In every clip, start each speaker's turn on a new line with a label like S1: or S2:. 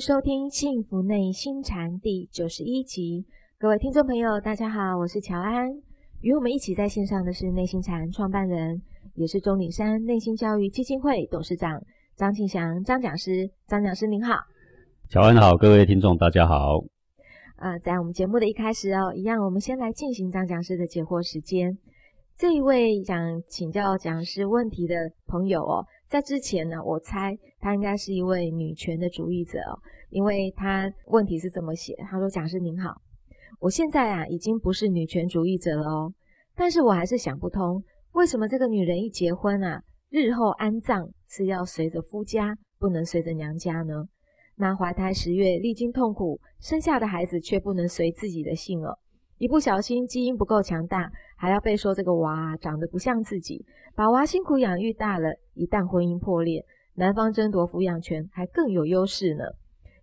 S1: 收听《幸福内心禅》第九十一集。各位听众朋友，大家好，我是乔安。与我们一起在线上的是内心禅创办人，也是钟岭山内心教育基金会董事长张庆祥张讲师。张讲师您好，
S2: 乔安好，各位听众大家好。
S1: 呃，在我们节目的一开始哦，一样，我们先来进行张讲师的解惑时间。这一位想请教讲师问题的朋友哦，在之前呢，我猜她应该是一位女权的主义者哦，因为她问题是这么写，她说：“讲师您好，我现在啊已经不是女权主义者了哦，但是我还是想不通，为什么这个女人一结婚啊，日后安葬是要随着夫家，不能随着娘家呢？那怀胎十月，历经痛苦，生下的孩子却不能随自己的姓哦。”一不小心基因不够强大，还要被说这个娃长得不像自己，把娃辛苦养育大了，一旦婚姻破裂，男方争夺抚养权还更有优势呢。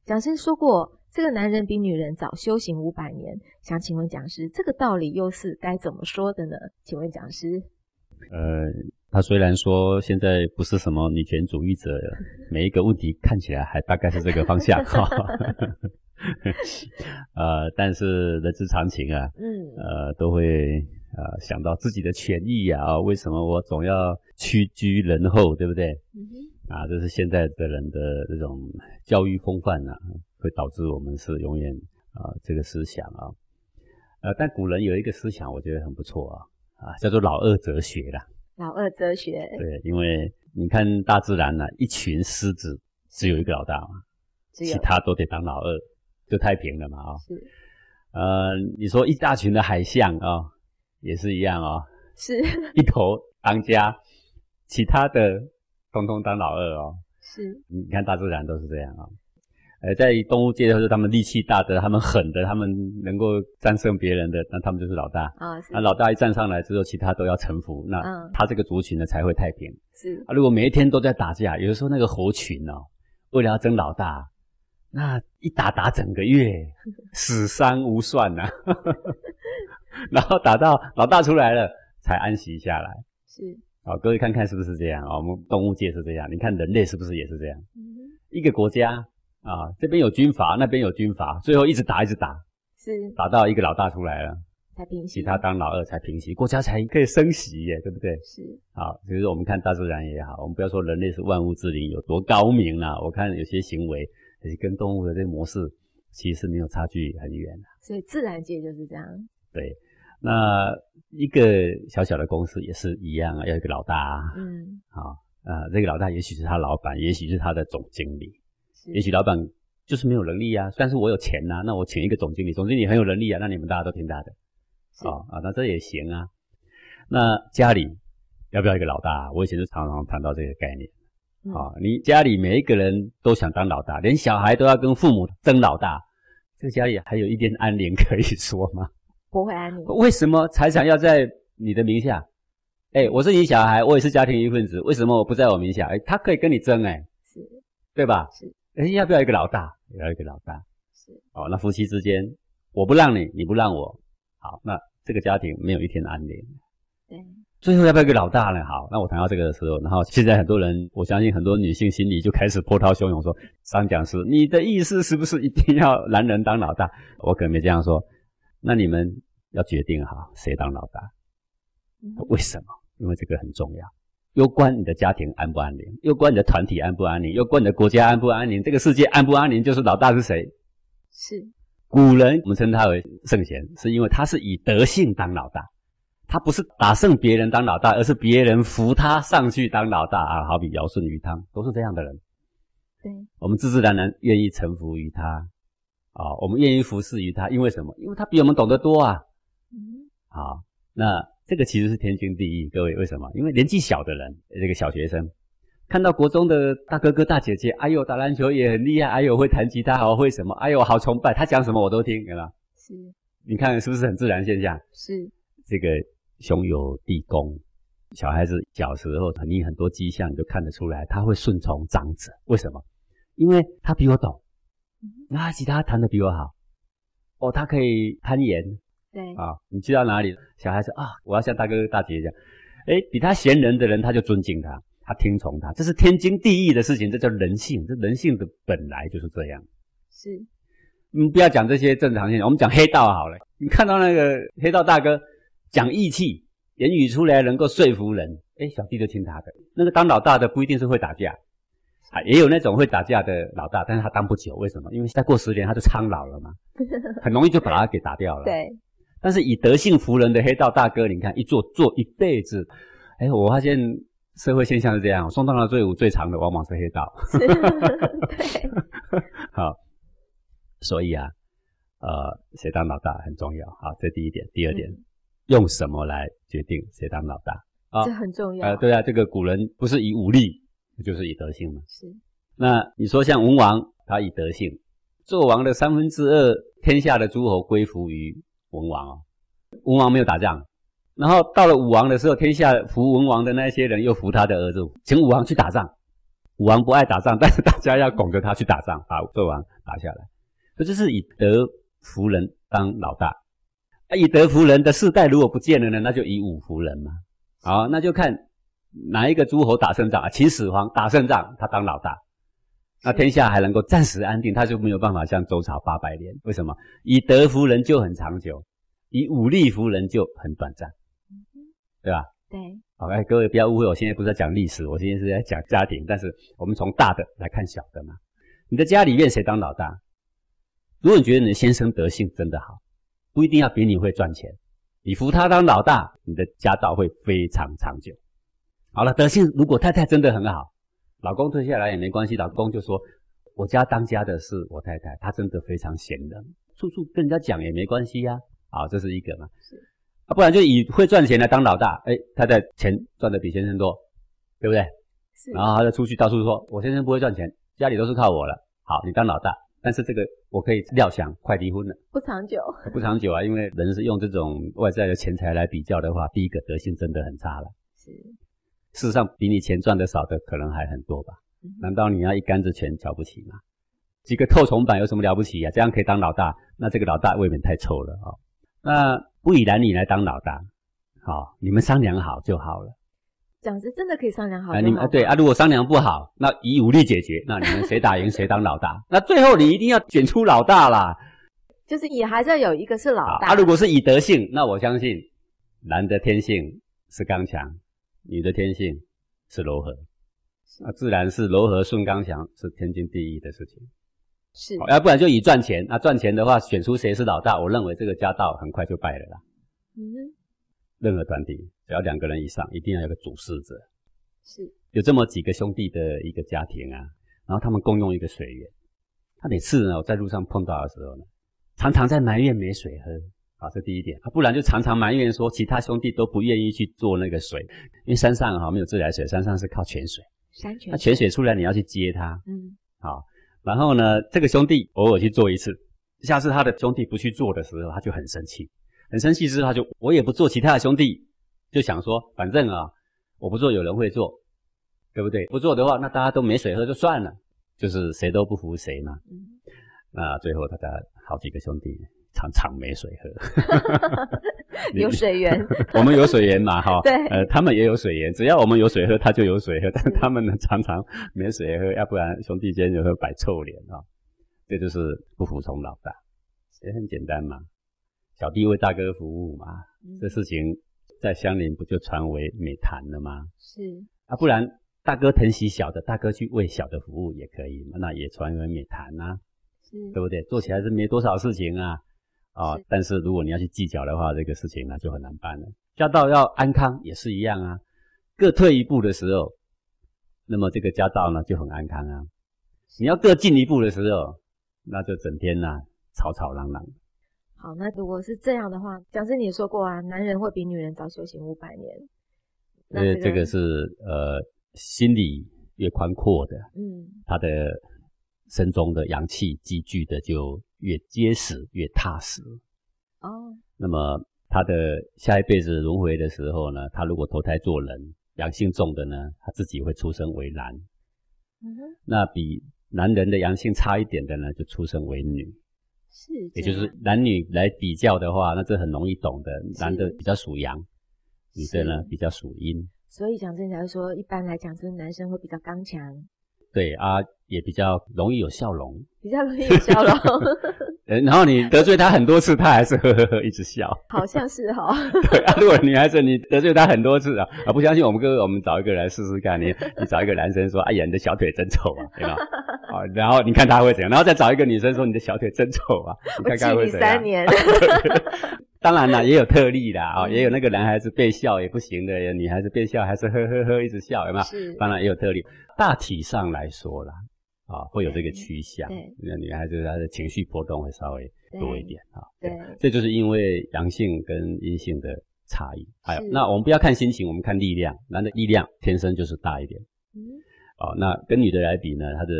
S1: 讲师说过，这个男人比女人早修行五百年，想请问讲师，这个道理又是该怎么说的呢？请问讲师，
S2: 呃，他虽然说现在不是什么女权主义者，每一个问题看起来还大概是这个方向哈。呃，但是人之常情啊，嗯，呃，都会呃想到自己的权益啊，为什么我总要屈居人后，对不对？啊，这是现在的人的这种教育风范啊，会导致我们是永远啊这个思想啊，呃，但古人有一个思想，我觉得很不错啊，啊，叫做老二哲学啦。
S1: 老二哲学，
S2: 对，因为你看大自然呢，一群狮子只有一个老大嘛，其他都得当老二。就太平了嘛啊，是，呃，你说一大群的海象啊，也是一样啊，
S1: 是
S2: 一头当家，其他的通通当老二哦，
S1: 是，
S2: 你看大自然都是这样啊，呃，在动物界就是他们力气大的，他们狠的，他们能够战胜别人的，那他们就是老大。啊，那老大一站上来之后，其他都要臣服，那他这个族群呢才会太平，
S1: 是。
S2: 啊，如果每一天都在打架，有的时候那个猴群哦，为了要争老大。那一打打整个月，死伤无算呐，然后打到老大出来了，才安息下来。
S1: 是，
S2: 好，各位看看是不是这样啊？我们动物界是这样，你看人类是不是也是这样？一个国家啊，这边有军阀，那边有军阀，最后一直打一直打，
S1: 是，
S2: 打到一个老大出来了，
S1: 才平息，
S2: 其他当老二才平息，国家才可以升息耶，对不对？
S1: 是，
S2: 好，其实我们看大自然也好，我们不要说人类是万物之灵有多高明啦，我看有些行为。跟动物的这个模式其实没有差距很远的，
S1: 所以自然界就是这样。
S2: 对，那一个小小的公司也是一样啊，要一个老大。嗯，好，呃，这个老大也许是他老板，也许是他的总经理，也许老板就是没有能力啊。但是我有钱呐，那我请一个总经理，总经理很有能力啊，那你们大家都听他的。啊啊，那这也行啊。那家里要不要一个老大？我以前就常常谈到这个概念。啊，你家里每一个人都想当老大，连小孩都要跟父母争老大，这个家里还有一点安宁可以说吗？
S1: 不会安宁。
S2: 为什么财产要在你的名下？哎，我是你小孩，我也是家庭一份子，为什么我不在我名下？哎，他可以跟你争，哎，
S1: 是，
S2: 对吧？
S1: 是。
S2: 哎，要不要一个老大？要一个老大。是。哦，那夫妻之间，我不让你，你不让我，好，那这个家庭没有一天安宁。
S1: 对。
S2: 最后要不要一个老大呢？好，那我谈到这个的时候，然后现在很多人，我相信很多女性心里就开始波涛汹涌，说张讲师，你的意思是不是一定要男人当老大？我可能没这样说。那你们要决定哈谁当老大？为什么？因为这个很重要，攸关你的家庭安不安宁，攸关你的团体安不安宁，攸关你的国家安不安宁，这个世界安不安宁，就是老大是谁？
S1: 是
S2: 古人，我们称他为圣贤，是因为他是以德性当老大。他不是打胜别人当老大，而是别人扶他上去当老大啊！好比尧舜禹汤都是这样的人。
S1: 对，
S2: 我们自自然然愿意臣服于他啊，我们愿意服侍于他，因为什么？因为他比我们懂得多啊。嗯，好，那这个其实是天经地义。各位为什么？因为年纪小的人，这个小学生看到国中的大哥哥大姐姐，哎呦打篮球也很厉害，哎呦会弹吉他，好会什么？哎呦好崇拜，他讲什么我都听，对吧？
S1: 是，
S2: 你看是不是很自然现象？
S1: 是，
S2: 这个。兄友弟恭，小孩子小时候，你很多迹象你就看得出来，他会顺从长者。为什么？因为他比我懂，那吉他弹得比我好。哦，他可以攀岩。
S1: 对
S2: 啊，你去到哪里，小孩子啊，我要像大哥大姐一样。哎，比他贤人的人，他就尊敬他。他听从他，这是天经地义的事情，这叫人性，这人性的本来就是这样。
S1: 是，
S2: 嗯，不要讲这些正常现象，我们讲黑道好了。你看到那个黑道大哥讲义气，言语出来能够说服人，哎，小弟就听他的。那个当老大的不一定是会打架，啊，也有那种会打架的老大，但是他当不久，为什么？因为再过十年他就苍老了嘛，很容易就把他给打掉了。
S1: 对。
S2: 但是以德性服人的黑道大哥，你看一做做一辈子，哎，我发现。社会现象是这样，送到了队伍最长的往往是黑道。
S1: 对，
S2: 好，所以啊，呃，谁当老大很重要。好，这第一点。第二点，用什么来决定谁当老大？
S1: 啊，这很重要。呃，
S2: 对啊，这个古人不是以武力，就是以德性嘛。
S1: 是。
S2: 那你说像文王，他以德性，纣王的三分之二天下的诸侯归服于文王哦。文王没有打仗。然后到了武王的时候，天下服文王的那些人又服他的儿子，请武王去打仗。武王不爱打仗，但是大家要拱着他去打仗，把纣王打下来。这就是以德服人当老大。以德服人的世代如果不见了呢，那就以武服人嘛。好，那就看哪一个诸侯打胜仗啊？秦始皇打胜仗，他当老大，那天下还能够暂时安定，他就没有办法像周朝八百年。为什么？以德服人就很长久，以武力服人就很短暂。对吧？
S1: 对。
S2: 好，哎，各位不要误会，我现在不是在讲历史，我现在是在讲家庭。但是我们从大的来看小的嘛。你的家里面谁当老大？如果你觉得你的先生德性真的好，不一定要比你会赚钱，你服他当老大，你的家道会非常长久。好了，德性如果太太真的很好，老公退下来也没关系，老公就说我家当家的是我太太，她真的非常贤能，处处跟人家讲也没关系呀。好，这是一个嘛。是。啊，不然就以会赚钱来当老大，哎，太太钱赚的比先生多，对不对？
S1: 是。
S2: 然后他就出去到处说，我先生不会赚钱，家里都是靠我了。好，你当老大，但是这个我可以料想快离婚了。
S1: 不长久。
S2: 不长久啊，因为人是用这种外在的钱财来比较的话，第一个德性真的很差了。是。事实上，比你钱赚的少的可能还很多吧？难道你要一竿子钱瞧不起吗？几个透虫板有什么了不起呀？这样可以当老大，那这个老大未免太臭了哦。那不以男女来当老大，好，你们商量好就好了。
S1: 讲是真的可以商量好。
S2: 啊，你们对啊，如果商量不好，那以武力解决，那你们谁打赢谁当老大。那最后你一定要选出老大啦。
S1: 就是也还是要有一个是老大。
S2: 啊，如果是以德性，那我相信男的天性是刚强，女的天性是柔和，那自然是柔和顺刚强是天经地义的事情。
S1: 是，
S2: 要不然就以赚钱。那赚钱的话，选出谁是老大，我认为这个家道很快就败了啦。嗯，任何团体只要两个人以上，一定要有个主事者。
S1: 是，
S2: 有这么几个兄弟的一个家庭啊，然后他们共用一个水源。他每次呢，我在路上碰到的时候呢，常常在埋怨没水喝。好，这第一点。啊，不然就常常埋怨说，其他兄弟都不愿意去做那个水，因为山上哈没有自来水，山上是靠泉水。
S1: 山泉。
S2: 那泉水出来，你要去接它。嗯，好。然后呢，这个兄弟偶尔去做一次，下次他的兄弟不去做的时候，他就很生气，很生气之后他就我也不做，其他的兄弟就想说，反正啊，我不做有人会做，对不对？不做的话，那大家都没水喝就算了，就是谁都不服谁嘛。嗯，那最后他的好几个兄弟。常常没水喝，
S1: 有水源，
S2: 我们有水源嘛，哈，
S1: 对，
S2: 呃，他们也有水源，只要我们有水喝，他就有水喝，但他们呢常常没水喝，要不然兄弟间就会摆臭脸啊，这就是不服从老大，也很简单嘛，小弟为大哥服务嘛，这事情在乡邻不就传为美谈了吗？
S1: 是。
S2: 啊，不然大哥疼惜小的，大哥去为小的服务也可以，那也传为美谈呐，是，对不对？做起来是没多少事情啊。啊，但是如果你要去计较的话，这个事情呢就很难办了。家道要安康也是一样啊，各退一步的时候，那么这个家道呢就很安康啊。你要各进一步的时候，那就整天呐吵吵嚷嚷。
S1: 好，那如果是这样的话，讲师你也说过啊，男人会比女人早修行五百年。
S2: 呃，这个是呃心理越宽阔的，嗯，他的身中的阳气积聚的就。越结实越踏实哦。那么他的下一辈子轮回的时候呢，他如果投胎做人，阳性重的呢，他自己会出生为男。嗯哼。那比男人的阳性差一点的呢，就出生为女。
S1: 是。
S2: 也就是男女来比较的话，那这很容易懂的。男的比较属阳，女的呢比较属阴。
S1: 所以讲真假如说，一般来讲，就是男生会比较刚强。
S2: 对啊，也比较容易有笑容，
S1: 比较容易有笑容。
S2: 呃，然后你得罪他很多次，他还是呵呵呵一直笑。
S1: 好像是哈。
S2: 对啊，如果女孩子你得罪他很多次啊，啊不相信我们哥哥，我们找一个来试试看。你你找一个男生说，哎呀，你的小腿真丑啊，对吧？啊，然后你看他会怎样？然后再找一个女生说，你的小腿真丑啊，你看看会怎样？
S1: 三年。
S2: 当然啦，也有特例的啊，也有那个男孩子被笑也不行的，女孩子被笑还是呵呵呵一直笑，有没有？
S1: 是。
S2: 当然也有特例。大体上来说啦，啊，会有这个趋向。那女孩子她的情绪波动会稍微多一点啊。
S1: 对，
S2: 这就是因为阳性跟阴性的差异。还有，那我们不要看心情，我们看力量。男的力量天生就是大一点。嗯。哦，那跟女的来比呢，她的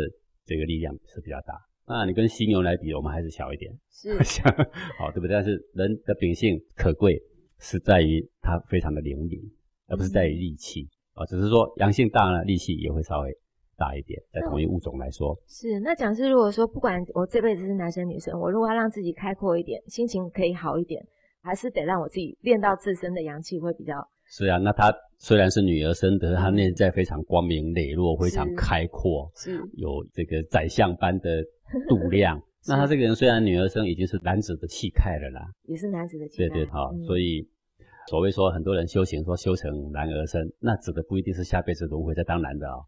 S2: 这个力量是比较大。那你跟犀牛来比，我们还是小一点。
S1: 是。
S2: 好，对不对？但是人的秉性可贵是在于它非常的灵敏，而不是在于力气。啊，只是说阳性大呢，力气也会稍微大一点，在同一物种来说。
S1: 是，那讲师如果说不管我这辈子是男生女生，我如果要让自己开阔一点，心情可以好一点，还是得让我自己练到自身的阳气会比较。
S2: 是啊，那他虽然是女儿身，可是他内在非常光明磊落，非常开阔，
S1: 是，
S2: 有这个宰相般的 度量。那他这个人虽然女儿身，已经是男子的气概了啦，
S1: 也是男子的气
S2: 概。对对，好，所以。所谓说很多人修行说修成男儿身，那指的不一定是下辈子轮回再当男的啊，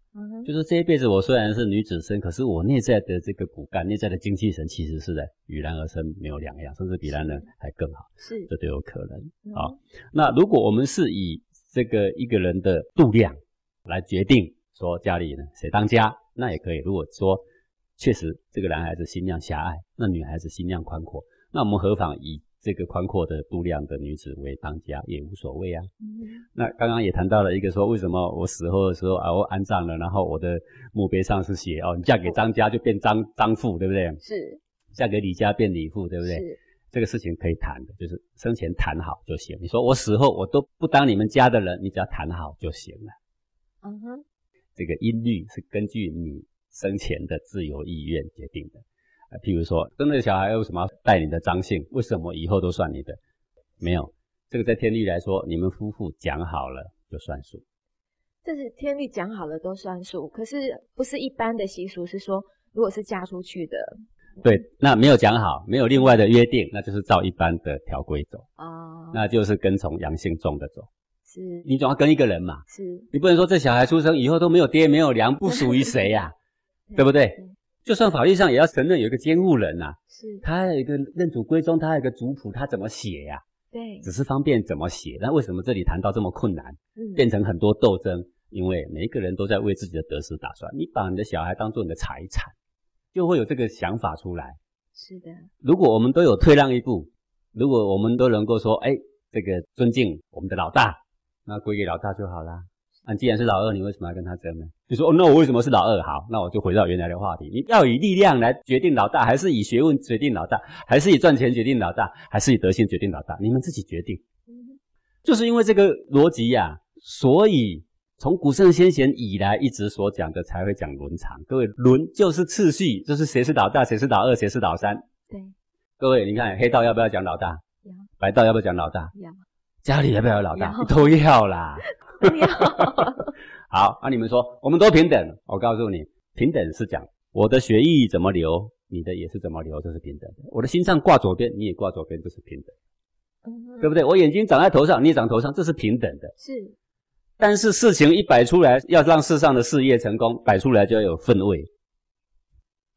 S2: 就是这一辈子我虽然是女子身，可是我内在的这个骨干、内在的精气神其实是在与男儿身没有两样，甚至比男人还更好，
S1: 是
S2: 这都有可能啊。那如果我们是以这个一个人的度量来决定说家里呢谁当家，那也可以。如果说确实这个男孩子心量狭隘，那女孩子心量宽阔，那我们何妨以？这个宽阔的度量的女子为当家也无所谓啊。那刚刚也谈到了一个说，为什么我死后的时候啊，我安葬了，然后我的墓碑上是写哦，你嫁给张家就变张张父，对不对？
S1: 是。
S2: 嫁给李家变李父，对不对？
S1: 是。
S2: 这个事情可以谈的，就是生前谈好就行。你说我死后我都不当你们家的人，你只要谈好就行了。嗯哼。这个音律是根据你生前的自由意愿决定的。啊，譬如说，生的小孩为什么要带你的张姓？为什么以后都算你的？没有，这个在天律来说，你们夫妇讲好了就算数。
S1: 这是天律讲好了都算数，可是不是一般的习俗，是说如果是嫁出去的，
S2: 对，那没有讲好，没有另外的约定，那就是照一般的条规走哦，那就是跟从阳性重的走。
S1: 是，
S2: 你总要跟一个人嘛，
S1: 是
S2: 你不能说这小孩出生以后都没有爹没有娘，不属于谁呀，对不对？就算法律上也要承认有一个监护人呐，
S1: 是，
S2: 他有一个认祖归宗，他有一个族谱，他怎么写呀？
S1: 对，
S2: 只是方便怎么写。那为什么这里谈到这么困难，变成很多斗争？因为每一个人都在为自己的得失打算。你把你的小孩当做你的财产，就会有这个想法出来。
S1: 是的，
S2: 如果我们都有退让一步，如果我们都能够说，哎，这个尊敬我们的老大，那归给老大就好啦。那既然是老二，你为什么要跟他争呢？你说哦，那我为什么是老二？好，那我就回到原来的话题。你要以力量来决定老大，还是以学问决定老大，还是以赚钱决定老大，还是以德性决定老大？你们自己决定。就是因为这个逻辑呀，所以从古圣先贤以来一直所讲的才会讲伦常。各位，伦就是次序，就是谁是老大，谁是老二，谁是老三。
S1: 对。
S2: 各位，你看黑道要不要讲老大？
S1: 要。
S2: 白道要不要讲老大？
S1: 要。
S2: 家里要不要老大？都要啦。好，那你们说，我们都平等。我告诉你，平等是讲我的血液怎么流，你的也是怎么流，这是平等的。我的心上挂左边，你也挂左边，这是平等，对不对？我眼睛长在头上，你也长头上，这是平等的。
S1: 是，
S2: 但是事情一摆出来，要让世上的事业成功，摆出来就要有分位，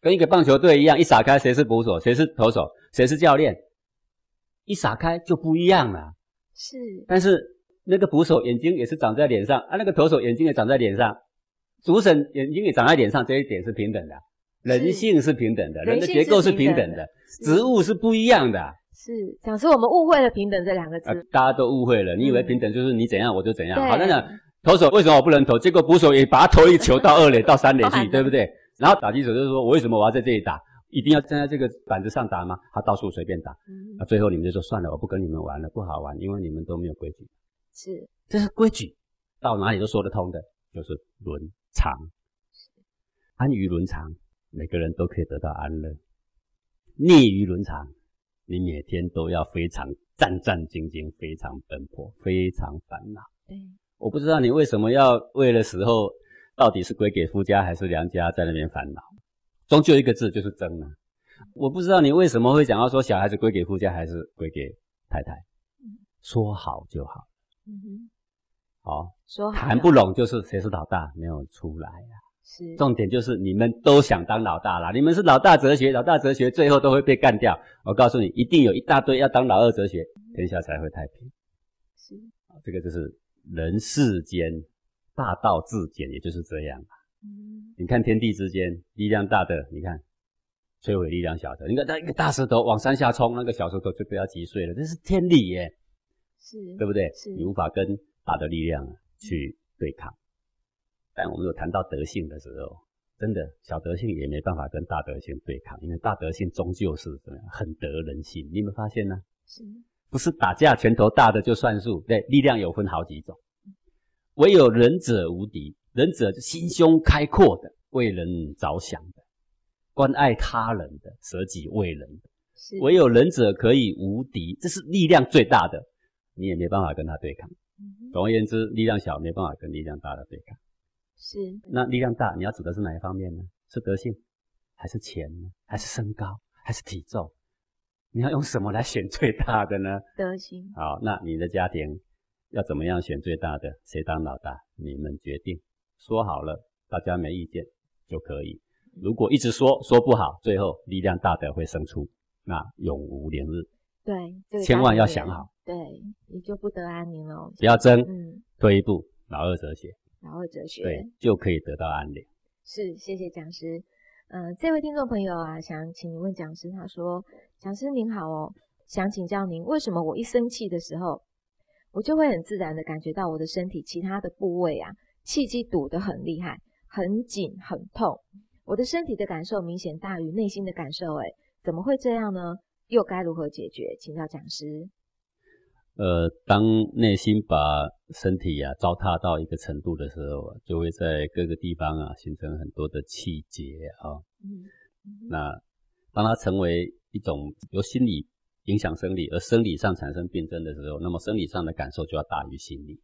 S2: 跟一个棒球队一样，一撒开谁是捕手，谁是投手，谁是教练，一撒开就不一样了。
S1: 是，
S2: 但是。那个捕手眼睛也是长在脸上啊，那个投手眼睛也长在脸上，主审眼睛也长在脸上，这一点是平等的，人性是平等的，人的结构是平等的，植物是不一样的。
S1: 是，讲是我们误会了平等这两个字，
S2: 大家都误会了，你以为平等就是你怎样我就怎样。好，那讲投手为什么我不能投？结果捕手也把他投一球到二垒到三垒去，对不对？然后打击手就是说我为什么我要在这里打？一定要站在这个板子上打吗？他到处随便打，那最后你们就说算了，我不跟你们玩了，不好玩，因为你们都没有规矩。
S1: 是，
S2: 这是规矩，到哪里都说得通的，就是伦常，安于伦常，每个人都可以得到安乐；逆于伦常，你每天都要非常战战兢兢，非常奔波，非常烦恼。
S1: 对，
S2: 我不知道你为什么要为了死后到底是归给夫家还是娘家在那边烦恼，终究一个字就是争啊。我不知道你为什么会想要说小孩子归给夫家还是归给太太，说好就好。嗯哼，好，
S1: 说
S2: 谈不拢就是谁是老大没有出来呀。
S1: 是，
S2: 重点就是你们都想当老大啦，你们是老大哲学，老大哲学最后都会被干掉。我告诉你，一定有一大堆要当老二哲学，天下才会太平。
S1: 是，
S2: 这个就是人世间大道至简，也就是这样。嗯，你看天地之间力量大的，你看。摧毁力量小的，你看，那一个大石头往山下冲，那个小石头就被它击碎了，这是天理耶，
S1: 是
S2: 对不对？
S1: 是
S2: 你无法跟大的力量去对抗。但我们有谈到德性的时候，真的小德性也没办法跟大德性对抗，因为大德性终究是怎么样，很得人心。你有没有发现呢？
S1: 是，
S2: 不是打架拳头大的就算数？对，力量有分好几种，唯有仁者无敌，仁者心胸开阔的，为人着想的。关爱他人的，舍己为人的，唯有仁者可以无敌，这是力量最大的，你也没办法跟他对抗。总而言之，力量小没办法跟力量大的对抗。
S1: 是，
S2: 那力量大，你要指的是哪一方面呢？是德性，还是钱呢？还是身高？还是体重？你要用什么来选最大的呢？
S1: 德行。
S2: 好，那你的家庭要怎么样选最大的？谁当老大？你们决定。说好了，大家没意见就可以。如果一直说说不好，最后力量大的会胜出，那永无宁日。
S1: 对，
S2: 千万要想好。
S1: 对，你就不得安宁了。
S2: 不要争，嗯，退一步，老二哲学。
S1: 老二哲学，
S2: 对，就可以得到安宁。
S1: 是，谢谢讲师。嗯，这位听众朋友啊，想请问讲师，他说：“讲师您好哦，想请教您，为什么我一生气的时候，我就会很自然的感觉到我的身体其他的部位啊，气机堵得很厉害，很紧，很痛。”我的身体的感受明显大于内心的感受，哎，怎么会这样呢？又该如何解决？请教讲师。
S2: 呃，当内心把身体啊糟蹋到一个程度的时候，就会在各个地方啊形成很多的气结啊。嗯。那当它成为一种由心理影响生理，而生理上产生病症的时候，那么生理上的感受就要大于心理。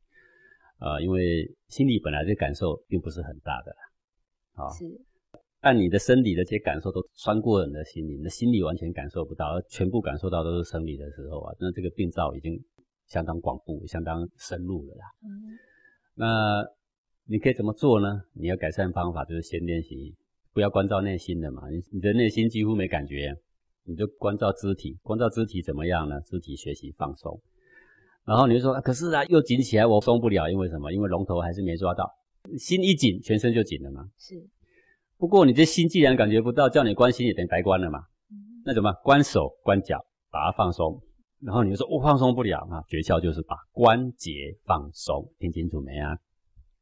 S2: 啊，因为心理本来的感受并不是很大的啦。啊。
S1: 是。
S2: 但你的生理的这些感受都穿过你的心理，你的心理完全感受不到，而全部感受到都是生理的时候啊，那这个病灶已经相当广布、相当深入了啦。嗯，那你可以怎么做呢？你要改善方法就是先练习，不要关照内心的嘛。你你的内心几乎没感觉，你就关照肢体，关照肢体怎么样呢？肢体学习放松。然后你就说，可是啊，又紧起来，我松不了，因为什么？因为龙头还是没抓到。心一紧，全身就紧了嘛。
S1: 是。
S2: 不过你这心既然感觉不到，叫你关心也等于白关了嘛。那怎么关手关脚，把它放松。然后你就说我放松不了啊，诀窍就是把关节放松，听清楚没啊？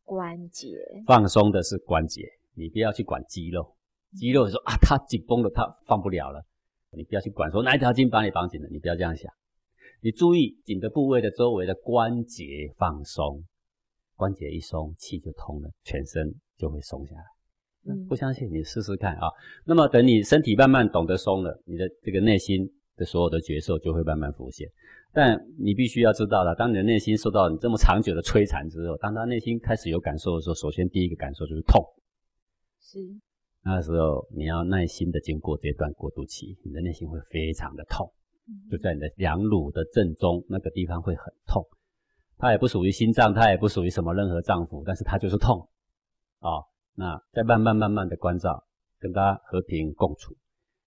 S1: 关节
S2: 放松的是关节，你不要去管肌肉。肌肉说啊，它紧绷了，它放不了了。你不要去管说哪一条筋把你绑紧了，你不要这样想。你注意紧的部位的周围的关节放松，关节一松，气就通了，全身就会松下来。不相信你试试看啊！那么等你身体慢慢懂得松了，你的这个内心的所有的角色就会慢慢浮现。但你必须要知道了，当你的内心受到你这么长久的摧残之后，当他内心开始有感受的时候，首先第一个感受就是痛。
S1: 是。
S2: 那时候你要耐心的经过这段过渡期，你的内心会非常的痛，就在你的两乳的正中那个地方会很痛。它也不属于心脏，它也不属于什么任何脏腑，但是它就是痛啊。那再慢慢慢慢的关照，跟他和平共处，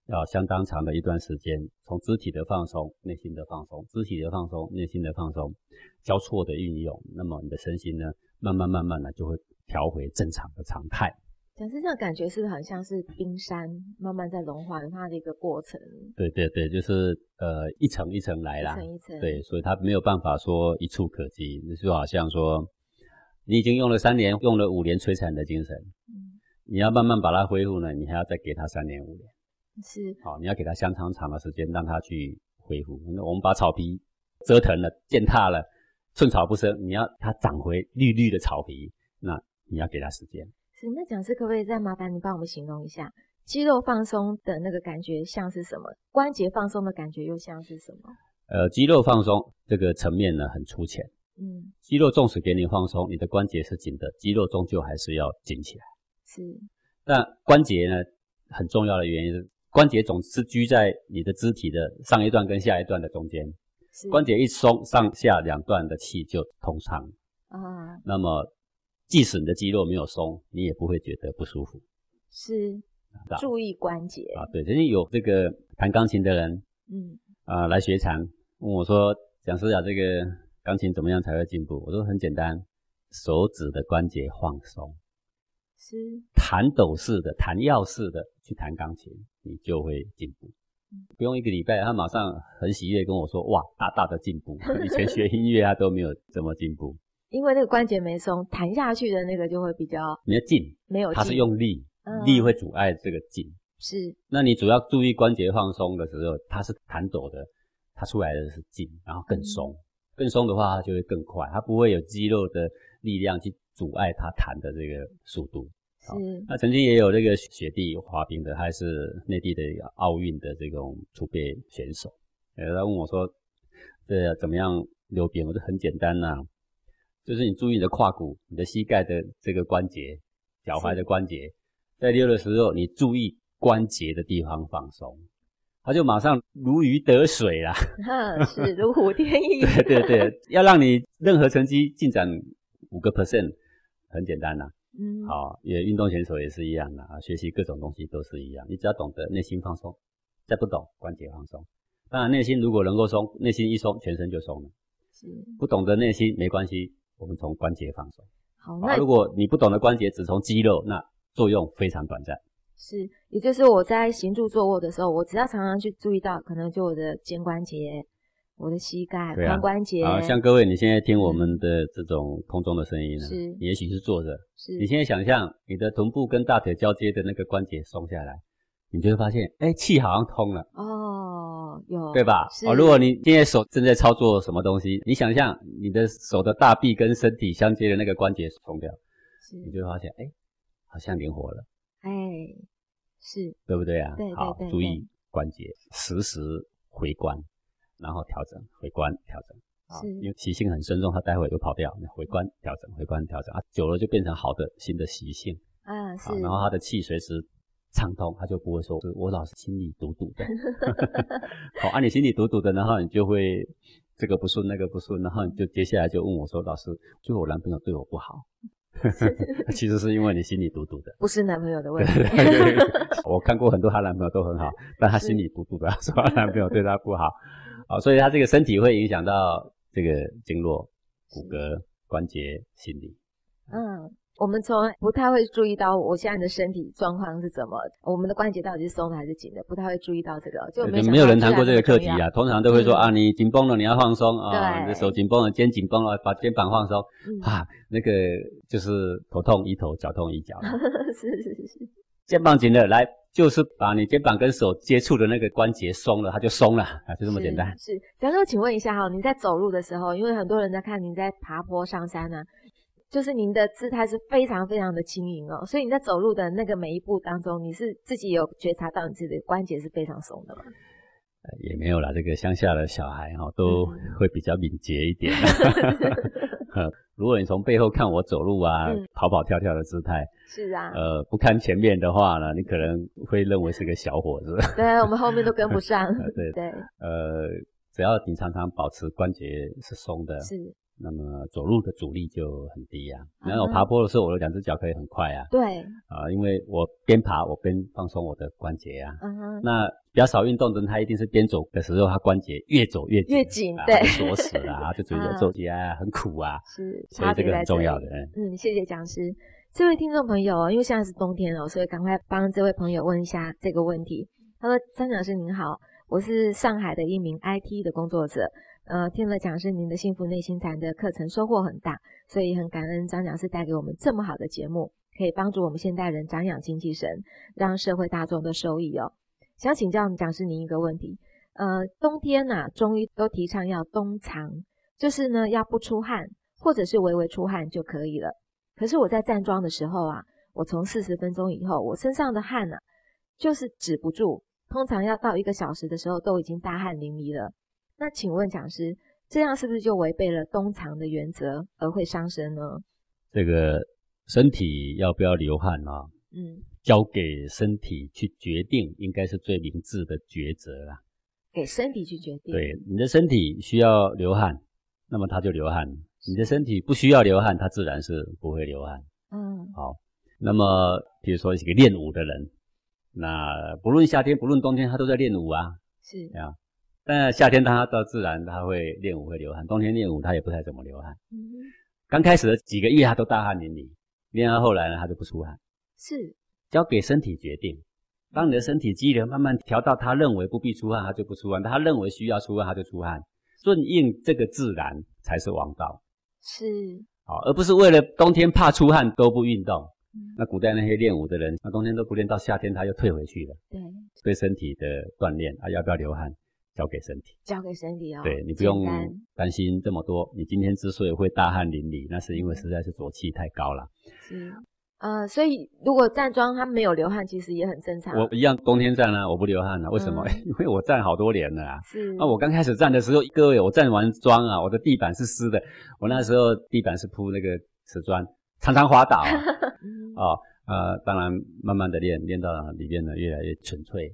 S2: 要相当长的一段时间，从肢体的放松、内心的放松、肢体的放松、内心的放松，交错的运用，那么你的身心呢，慢慢慢慢的就会调回正常的常态。
S1: 讲是这样感觉，是不是很像是冰山慢慢在融化它的一个过程？
S2: 对对对，就是呃一层一层来啦，
S1: 一层一层。
S2: 对，所以它没有办法说一触可及，就好像说。你已经用了三年，用了五年摧残的精神，嗯，你要慢慢把它恢复呢，你还要再给他三年五年，
S1: 是，
S2: 好，你要给他相当长的时间，让他去恢复。那我们把草皮折腾了、践踏了，寸草不生，你要它长回绿绿的草皮，那你要给它时间。
S1: 是，那讲师可不可以再麻烦你帮我们形容一下，肌肉放松的那个感觉像是什么？关节放松的感觉又像是什么？
S2: 呃，肌肉放松这个层面呢很粗浅。嗯，肌肉纵使给你放松，你的关节是紧的，肌肉终究还是要紧起来。
S1: 是。
S2: 那关节呢，很重要的原因是关节总是居在你的肢体的上一段跟下一段的中间。关节一松，上下两段的气就通畅。啊。那么，即使你的肌肉没有松，你也不会觉得不舒服。
S1: 是。注意关节
S2: 啊，对，曾经有这个弹钢琴的人，嗯，啊，来学禅，问我说：“讲师啊，这个钢琴怎么样才会进步？”我说：“很简单，手指的关节放松，
S1: 是
S2: 弹抖式的、弹药式的去弹钢琴，你就会进步。不用一个礼拜，他马上很喜悦跟我说：‘哇，大大的进步！以前学音乐啊都没有这么进步，
S1: 因为那个关节没松，弹下去的那个就会比较
S2: 没有劲，
S1: 没有，
S2: 它是用力。”力会阻碍这个劲，
S1: 是。
S2: 那你主要注意关节放松的时候，它是弹抖的，它出来的是劲，然后更松，更松的话它就会更快，它不会有肌肉的力量去阻碍它弹的这个速度。
S1: 是。
S2: 那曾经也有这个雪地滑冰的，还是内地的奥运的这种储备选手，呃，他问我说，这怎么样溜冰？我说很简单呐，就是你注意你的胯骨、你的膝盖的这个关节、脚踝的关节。在溜的时候，你注意关节的地方放松，它就马上如鱼得水啦。
S1: 是如虎添翼。
S2: 对对对，要让你任何成绩进展五个 percent，很简单呐。嗯，好，也运动选手也是一样的啊，学习各种东西都是一样。你只要懂得内心放松，再不懂关节放松。当然，内心如果能够松，内心一松，全身就松了。是，不懂得内心没关系，我们从关节放松。
S1: 好，那
S2: 如果你不懂得关节，只从肌肉，那作用非常短暂，
S1: 是，也就是我在行住坐卧的时候，我只要常常去注意到，可能就我的肩关节、我的膝盖、髋关节。
S2: 啊，像各位，你现在听我们的这种空中的声音呢，
S1: 是，
S2: 也许是坐着，
S1: 是，
S2: 你现在想象你的臀部跟大腿交接的那个关节松下来，你就会发现，哎，气好像通了。
S1: 哦，有，
S2: 对吧？哦，如果你现在手正在操作什么东西，你想象你的手的大臂跟身体相接的那个关节松掉，是，你就会发现，哎。好像灵活了，
S1: 哎，是
S2: 对不对啊？
S1: 对
S2: 好，注意关节，时时回关，然后调整，回关调整。是，因为习性很深重，它待会又跑掉。回关调整，回关调整啊，久了就变成好的新的习性。
S1: 啊，是。
S2: 然后他的气随时畅通，他就不会说，我老是心里堵堵的。好，啊，你心里堵堵的，然后你就会这个不顺那个不顺，然后你就接下来就问我说，老师，就我男朋友对我不好。其实是因为你心里堵堵的，
S1: 不是男朋友的问题。
S2: 我看过很多她男朋友都很好，但她心里堵堵的，说她男朋友对她不好。好，所以她这个身体会影响到这个经络、骨骼、关节、心理。
S1: 嗯。我们从不太会注意到我现在的身体状况是怎么，我们的关节到底是松的还是紧的，不太会注意到这个，就没
S2: 没有人谈过这个课题啊。通常都会说啊，你紧绷了，你要放松啊，你的手紧绷了，肩紧绷了，把肩膀放松啊，那个就是头痛医头，脚痛医脚。
S1: 是是是是，
S2: 肩膀紧了，来就是把你肩膀跟手接触的那个关节松了，它就松了啊，就这么简单。
S1: 是，假如请问一下哈，你在走路的时候，因为很多人在看你在爬坡上山呢。就是您的姿态是非常非常的轻盈哦，所以你在走路的那个每一步当中，你是自己有觉察到你自己的关节是非常松的吗？
S2: 也没有啦，这个乡下的小孩哈都会比较敏捷一点。如果你从背后看我走路啊，跑跑跳跳的姿态，
S1: 是啊，
S2: 呃，不看前面的话呢，你可能会认为是个小伙子。
S1: 对，我们后面都跟不上。
S2: 对
S1: 对，
S2: 呃，只要你常常保持关节是松的，
S1: 是。
S2: 那么走路的阻力就很低呀。然后我爬坡的时候，我的两只脚可以很快啊。
S1: 对。
S2: 啊，因为我边爬我边放松我的关节啊。嗯哼。那比较少运动的人，他一定是边走的时候，他关节越走越紧，
S1: 越紧，对，
S2: 锁死啊，就觉得走起来很苦啊。
S1: 是。
S2: 所以这个很重要的。
S1: 嗯，谢谢讲师。这位听众朋友，因为现在是冬天了，所以赶快帮这位朋友问一下这个问题。他说：“张讲师您好，我是上海的一名 IT 的工作者。”呃，听了讲师您的幸福内心禅的课程，收获很大，所以很感恩张讲师带给我们这么好的节目，可以帮助我们现代人长养精气神，让社会大众都受益哦。想请教讲师您一个问题，呃，冬天呐，中医都提倡要冬藏，就是呢要不出汗，或者是微微出汗就可以了。可是我在站桩的时候啊，我从四十分钟以后，我身上的汗呢，就是止不住，通常要到一个小时的时候，都已经大汗淋漓了。那请问讲师，这样是不是就违背了冬藏的原则而会伤身呢？
S2: 这个身体要不要流汗啊？嗯，交给身体去决定，应该是最明智的抉择啦。
S1: 给身体去决定。
S2: 对，你的身体需要流汗，那么它就流汗；你的身体不需要流汗，它自然是不会流汗。嗯，好。那么，比如说一个练武的人，那不论夏天不论冬天，他都在练武啊。
S1: 是
S2: 啊。但夏天他到自然他会练舞会流汗，冬天练舞他也不太怎么流汗。嗯。刚开始的几个月他都大汗淋漓，练到后来呢，他就不出汗。
S1: 是。
S2: 交给身体决定。当你的身体机能慢慢调到他认为不必出汗，他就不出汗；他认为需要出汗，他就出汗。顺应这个自然才是王道。
S1: 是。
S2: 好，而不是为了冬天怕出汗都不运动。那古代那些练武的人，那冬天都不练，到夏天他又退回去了。
S1: 对。
S2: 对身体的锻炼啊，要不要流汗，交给身体。
S1: 交给身体哦。
S2: 对你不用担心这么多。你今天之所以会大汗淋漓，那是因为实在是浊气太高了。
S1: 是。呃，所以如果站桩它没有流汗，其实也很正常。
S2: 我一样冬天站呢，我不流汗啊。为什么？因为我站好多年了啊。
S1: 是。
S2: 那我刚开始站的时候，各位，我站完桩啊，我的地板是湿的。我那时候地板是铺那个瓷砖，常常滑倒。哦，呃，当然慢慢的练，练到里面呢越来越纯粹。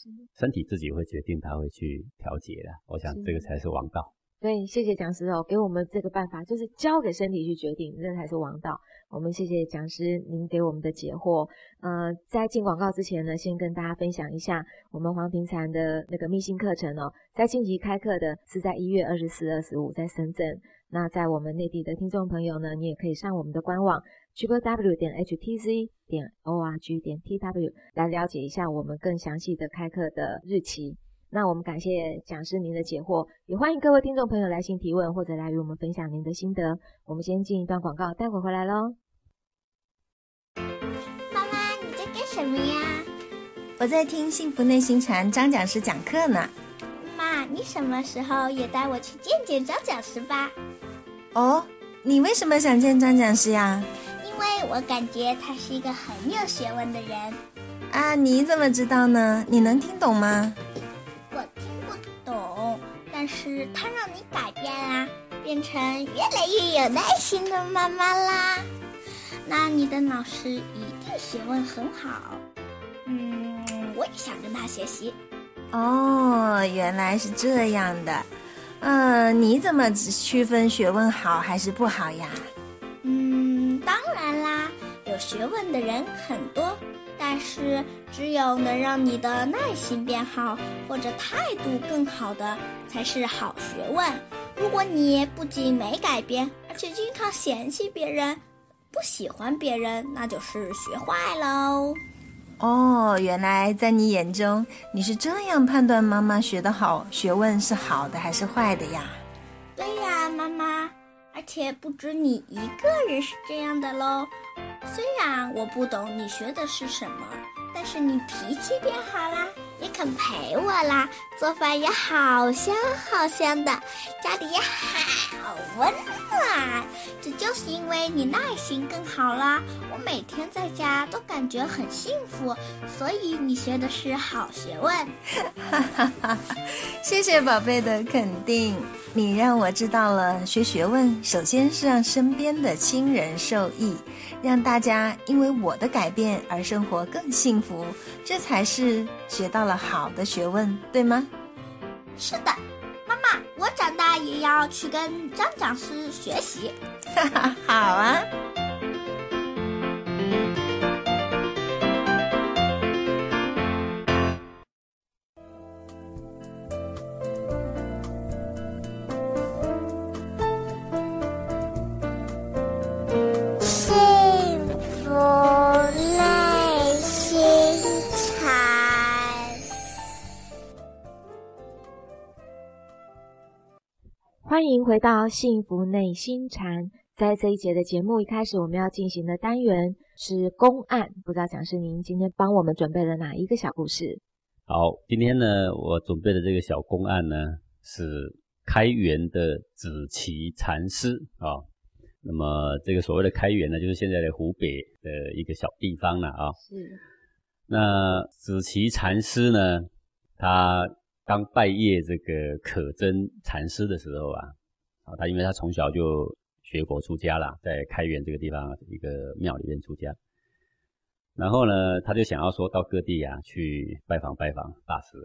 S2: 是。身体自己会决定，他会去调节的。我想这个才是王道。
S1: 对，谢谢讲师哦，给我们这个办法，就是交给身体去决定，这才是王道。我们谢谢讲师您给我们的解惑。呃，在进广告之前呢，先跟大家分享一下我们黄庭禅的那个密信课程哦，在近期开课的是在一月二十四、二十五在深圳。那在我们内地的听众朋友呢，你也可以上我们的官网 triple w 点 htz 点 org 点 tw 来了解一下我们更详细的开课的日期。那我们感谢讲师您的解惑，也欢迎各位听众朋友来信提问或者来与我们分享您的心得。我们先进一段广告，待会回来喽。
S3: 妈妈，你在干什么呀？
S4: 我在听幸福内心禅张讲师讲课呢。
S3: 妈，你什么时候也带我去见见张讲师吧？
S4: 哦，你为什么想见张讲师呀？
S3: 因为我感觉他是一个很有学问的人。
S4: 啊，你怎么知道呢？你能听懂吗？
S3: 我听不懂但是他让你改变啦，变成越来越有耐心的妈妈啦。那你的老师一定学问很好。嗯，我也想跟他学习。
S4: 哦，原来是这样的。嗯，你怎么区分学问好还是不好呀？
S3: 嗯，当然啦，有学问的人很多。但是，只有能让你的耐心变好，或者态度更好的，才是好学问。如果你不仅没改变，而且经常嫌弃别人，不喜欢别人，那就是学坏喽。
S4: 哦，原来在你眼中，你是这样判断妈妈学的好学问是好的还是坏的呀？
S3: 对呀，妈妈。而且不止你一个人是这样的喽。虽然我不懂你学的是什么，但是你脾气变好啦，也肯陪我啦，做饭也好香好香的，家里也好温暖。这就是因为你耐心更好啦。我每天在家都感觉很幸福，所以你学的是好学问。
S4: 哈哈哈！谢谢宝贝的肯定，你让我知道了学学问，首先是让身边的亲人受益。让大家因为我的改变而生活更幸福，这才是学到了好的学问，对吗？
S3: 是的，妈妈，我长大也要去跟张讲师学习。
S4: 哈哈，好啊。
S1: 欢迎回到幸福内心禅。在这一节的节目一开始，我们要进行的单元是公案。不知道讲师您今天帮我们准备了哪一个小故事？
S2: 好，今天呢，我准备的这个小公案呢，是开元的子期禅师啊。那么这个所谓的开元呢，就是现在的湖北的一个小地方了啊。
S1: 是。
S2: 那子期禅师呢，他。刚拜谒这个可真禅师的时候啊，啊，他因为他从小就学佛出家了，在开元这个地方一个庙里面出家，然后呢，他就想要说到各地啊去拜访拜访大师，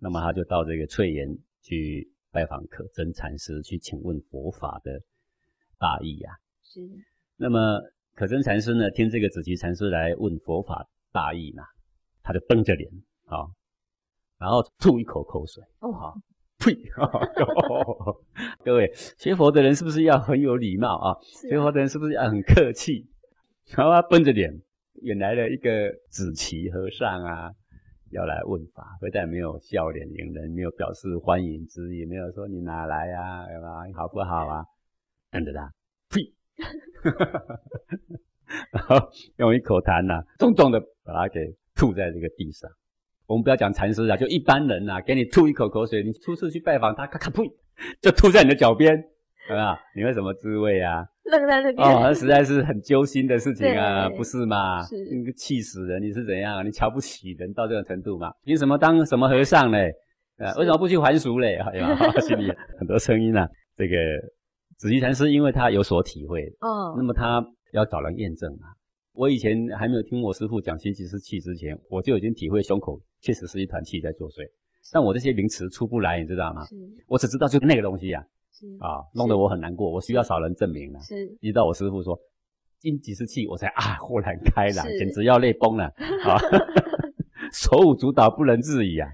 S2: 那么他就到这个翠岩去拜访可真禅师，去请问佛法的大意呀。
S1: 是。
S2: 那么可真禅师呢，听这个紫旗禅师来问佛法大意呢，他就绷着脸啊。然后吐一口口水，哦好，呸！各位学佛的人是不是要很有礼貌啊？学佛的人是不是要很客气？然后他绷着脸，引来了一个紫旗和尚啊，要来问法，不但没有笑脸迎人，没有表示欢迎之意，没有说你哪来呀，对吧？好不好啊？瞪着他，呸！然后用一口痰呐，重重的把它给吐在这个地上。我们不要讲禅师啊，就一般人呐，给你吐一口口水，你初次去拜访他，咔咔呸，就吐在你的脚边，好不好？你会什么滋味啊？
S1: 愣在那边
S2: 哦，那实在是很揪心的事情啊，不是吗？是，那个气死人！你是怎样？你瞧不起人到这种程度嘛？凭什么当什么和尚嘞？啊，为什么不去还俗嘞？哎呀，心里很多声音啊。这个紫溪禅师因为他有所体会，哦，那么他要找人验证啊。我以前还没有听我师傅讲心即是气之前，我就已经体会胸口确实是一团气在作祟，但我这些名词出不来，你知道吗？我只知道就那个东西呀，是。啊，弄得我很难过，我需要找人证明了。是，一直到我师傅说心即是气，我才啊豁然开朗，简直要泪崩了。啊，手舞足蹈，不能自已啊。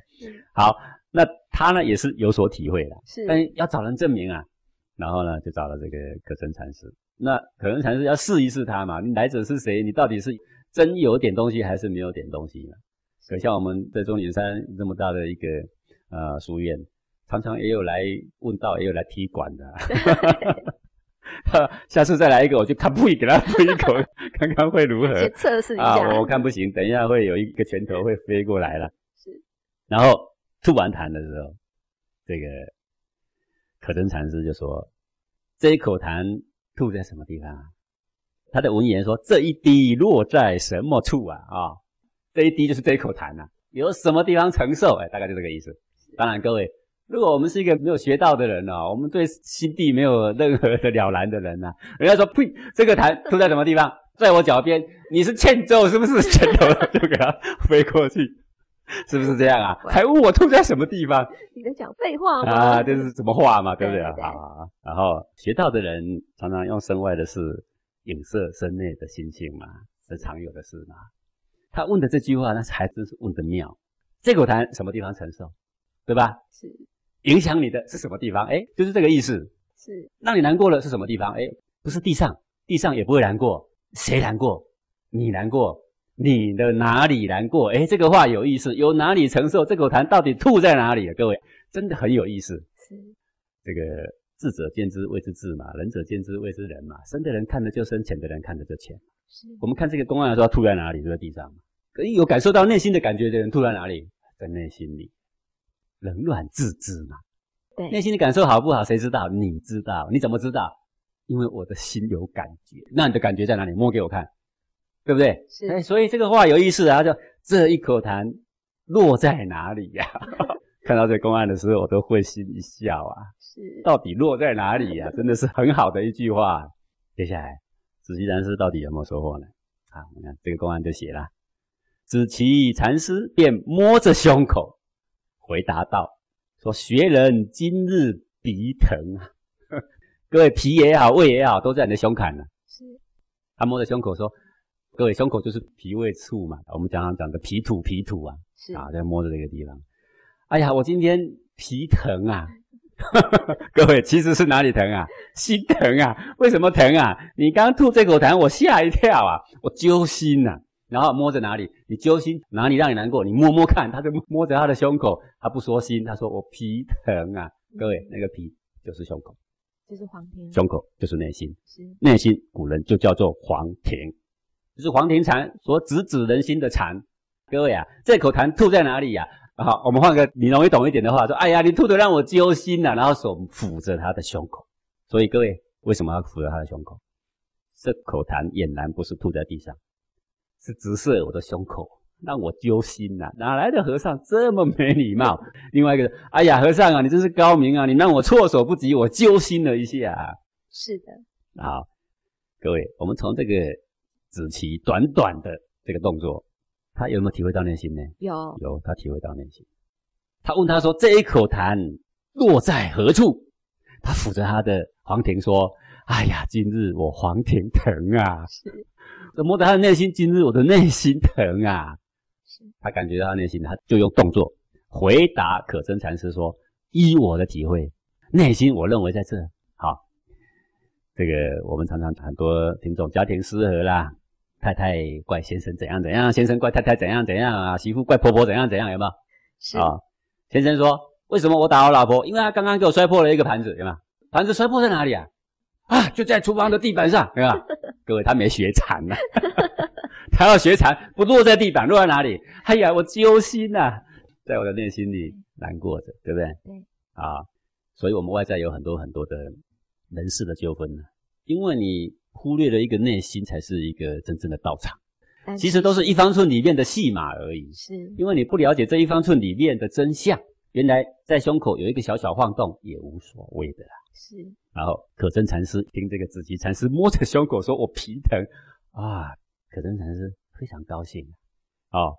S2: 好，那他呢也是有所体会的，是，但要找人证明啊，然后呢就找了这个可真禅师。那可能禅师要试一试他嘛？你来者是谁？你到底是真有点东西还是没有点东西呢？可像我们在钟岭山这么大的一个呃书院，常常也有来问道，也有来踢馆的。下次再来一个，我就看不给他吐一口，看看 会如何？
S1: 测试一下
S2: 啊！我看不行，等一下会有一个拳头会飞过来了。是。然后吐完痰的时候，这个可真禅师就说：“这一口痰。”吐在什么地方啊？他的文言说：“这一滴落在什么处啊？啊，这一滴就是这一口痰呐，有什么地方承受？哎，大概就这个意思。当然，各位，如果我们是一个没有学到的人呢，我们对心地没有任何的了然的人呢，人家说呸，这个痰吐在什么地方？在我脚边，你是欠揍是不是？拳头就给他飞过去。” 是不是这样啊？还 问我痛在什么地方？
S1: 你在讲废话吗？
S2: 啊，这是怎么画嘛，对不对啊？然后学到的人常常用身外的事影射身内的心性嘛，是常有的事嘛。他问的这句话，那还真是问的妙。这口痰什么地方承受，对吧？是。影响你的是什么地方？哎，就是这个意思。是。让你难过了是什么地方？哎，不是地上，地上也不会难过。谁难过？你难过。你的哪里难过？哎，这个话有意思。有哪里承受？这口痰到底吐在哪里？啊各位，真的很有意思。是这个智者见之谓之智嘛，仁者见之谓之仁嘛。深的人看的就深，浅的人看的就浅。是我们看这个公案的时候，吐在哪里？就在地上嘛。可以有感受到内心的感觉的人，吐在哪里？在内心里，冷暖自知嘛。对，内心的感受好不好？谁知道？你知道？你怎么知道？因为我的心有感觉。那你的感觉在哪里？摸给我看。对不对？是，哎，所以这个话有意思啊，就这一口痰落在哪里呀？看到这公案的时候，我都会心一笑啊。是，到底落在哪里呀？真的是很好的一句话。接下来，紫旗禅师到底有没有收获呢？啊，你看这个公案就写了，紫旗禅师便摸着胸口回答道：“说学人今日鼻疼啊，各位脾也好，胃也好，都在你的胸坎呢。”是，他摸着胸口说。各位胸口就是脾胃处嘛，我们常常讲的脾土脾土啊，是啊，在摸着这个地方。哎呀，我今天脾疼啊！各位其实是哪里疼啊？心疼啊！为什么疼啊？你刚吐这口痰，我吓一跳啊！我揪心呐。然后摸着哪里？你揪心哪里让你难过？你摸摸看，他就摸着他的胸口，他不说心，他说我脾疼啊。各位，那个脾就是胸口，
S1: 就是黄庭，
S2: 胸口就是内心，是内心，古人就叫做黄庭。就是黄庭禅所直指人心的禅，各位啊，这口痰吐在哪里呀？好，我们换个你容易懂一点的话说，哎呀，你吐的让我揪心呐，然后手抚着他的胸口。所以各位为什么要抚着他的胸口？这口痰俨然不是吐在地上，是直射我的胸口，让我揪心呐！哪来的和尚这么没礼貌？另外一个，哎呀，和尚啊，你真是高明啊！你让我措手不及，我揪心了一下。
S1: 是的，
S2: 好，各位，我们从这个子期短短的这个动作，他有没有体会到内心呢？
S1: 有，
S2: 有，他体会到内心。他问他说：“这一口痰落在何处？”他抚着他的黄庭说：“哎呀，今日我黄庭疼啊！是，摸着他的内心，今日我的内心疼啊！是，他感觉到他内心，他就用动作回答可真禅师说：依我的体会，内心我认为在这。好，这个我们常常很多听众家庭失和啦，太太怪先生怎样怎样，先生怪太太怎样怎样啊，媳妇怪婆婆怎样怎样，有没有？
S1: 是
S2: 啊。先生说：“为什么我打我老婆？因为她刚刚给我摔破了一个盘子，有没有？盘子摔破在哪里啊？啊，就在厨房的地板上，对吧？各位，他没学禅呐，他要学禅，不落在地板，落在哪里？哎呀，我揪心呐，在我的内心里难过着，对不对？
S1: 对。
S2: 啊，所以我们外在有很多很多的人事的纠纷呢，因为你忽略了一个内心，才是一个真正的道场。”其实都是一方寸里面的戏码而已，
S1: 是
S2: 因为你不了解这一方寸里面的真相。原来在胸口有一个小小晃动，也无所谓的啦。
S1: 是，
S2: 然后可真禅师听这个紫极禅师摸着胸口说：“我皮疼啊！”可真禅师非常高兴，哦，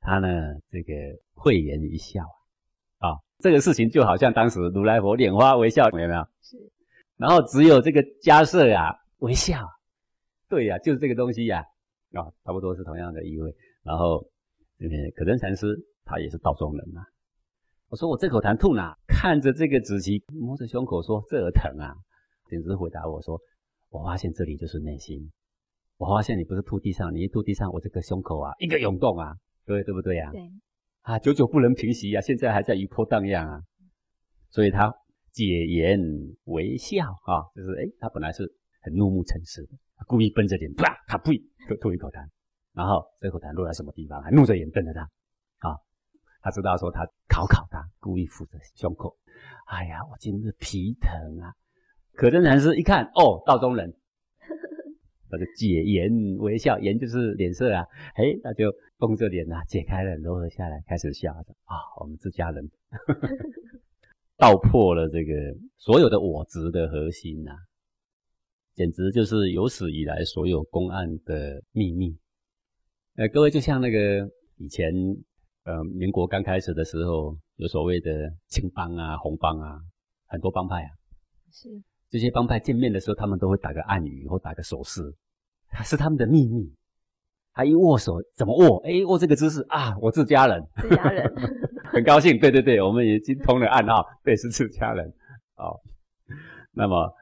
S2: 他呢这个慧眼一笑啊，这个事情就好像当时如来佛拈花微笑，有没有？
S1: 是，
S2: 然后只有这个迦叶呀微笑，对呀，就是这个东西呀。啊，差不多是同样的意味。然后，嗯，可真禅师他也是道中人嘛。我说我这口痰吐哪？看着这个子期摸着胸口说这儿疼啊。简直回答我说，我发现这里就是内心。我发现你不是吐地上，你一吐地上，我这个胸口啊一个涌动啊，对对不对呀？
S1: 对。
S2: 啊，久久不能平息啊，现在还在余波荡漾啊。所以他解言微笑啊，就是哎，他本来是很怒目沉思的，故意绷着脸，啪，他呸。吐一口痰，然后这口痰落在什么地方，还怒着眼瞪着他，啊，他知道说他考考他，故意抚着胸口，哎呀，我今日皮疼啊！可真禅师一看，哦，道中人，他就解颜微笑，颜就是脸色啊，哎，他就绷着脸啊，解开了，柔和下来，开始笑着啊，我们自家人，道破了这个所有的我执的核心呐。简直就是有史以来所有公案的秘密。呃，各位就像那个以前，呃，民国刚开始的时候，有所谓的青帮啊、红帮啊，很多帮派啊。
S1: 是。
S2: 这些帮派见面的时候，他们都会打个暗语或打个手势，它是他们的秘密。他一握手，怎么握？哎，握这个姿势啊，我自家人。
S1: 自家人。
S2: 很高兴，对对对，我们已经通了暗号，对，是自家人。好，那么。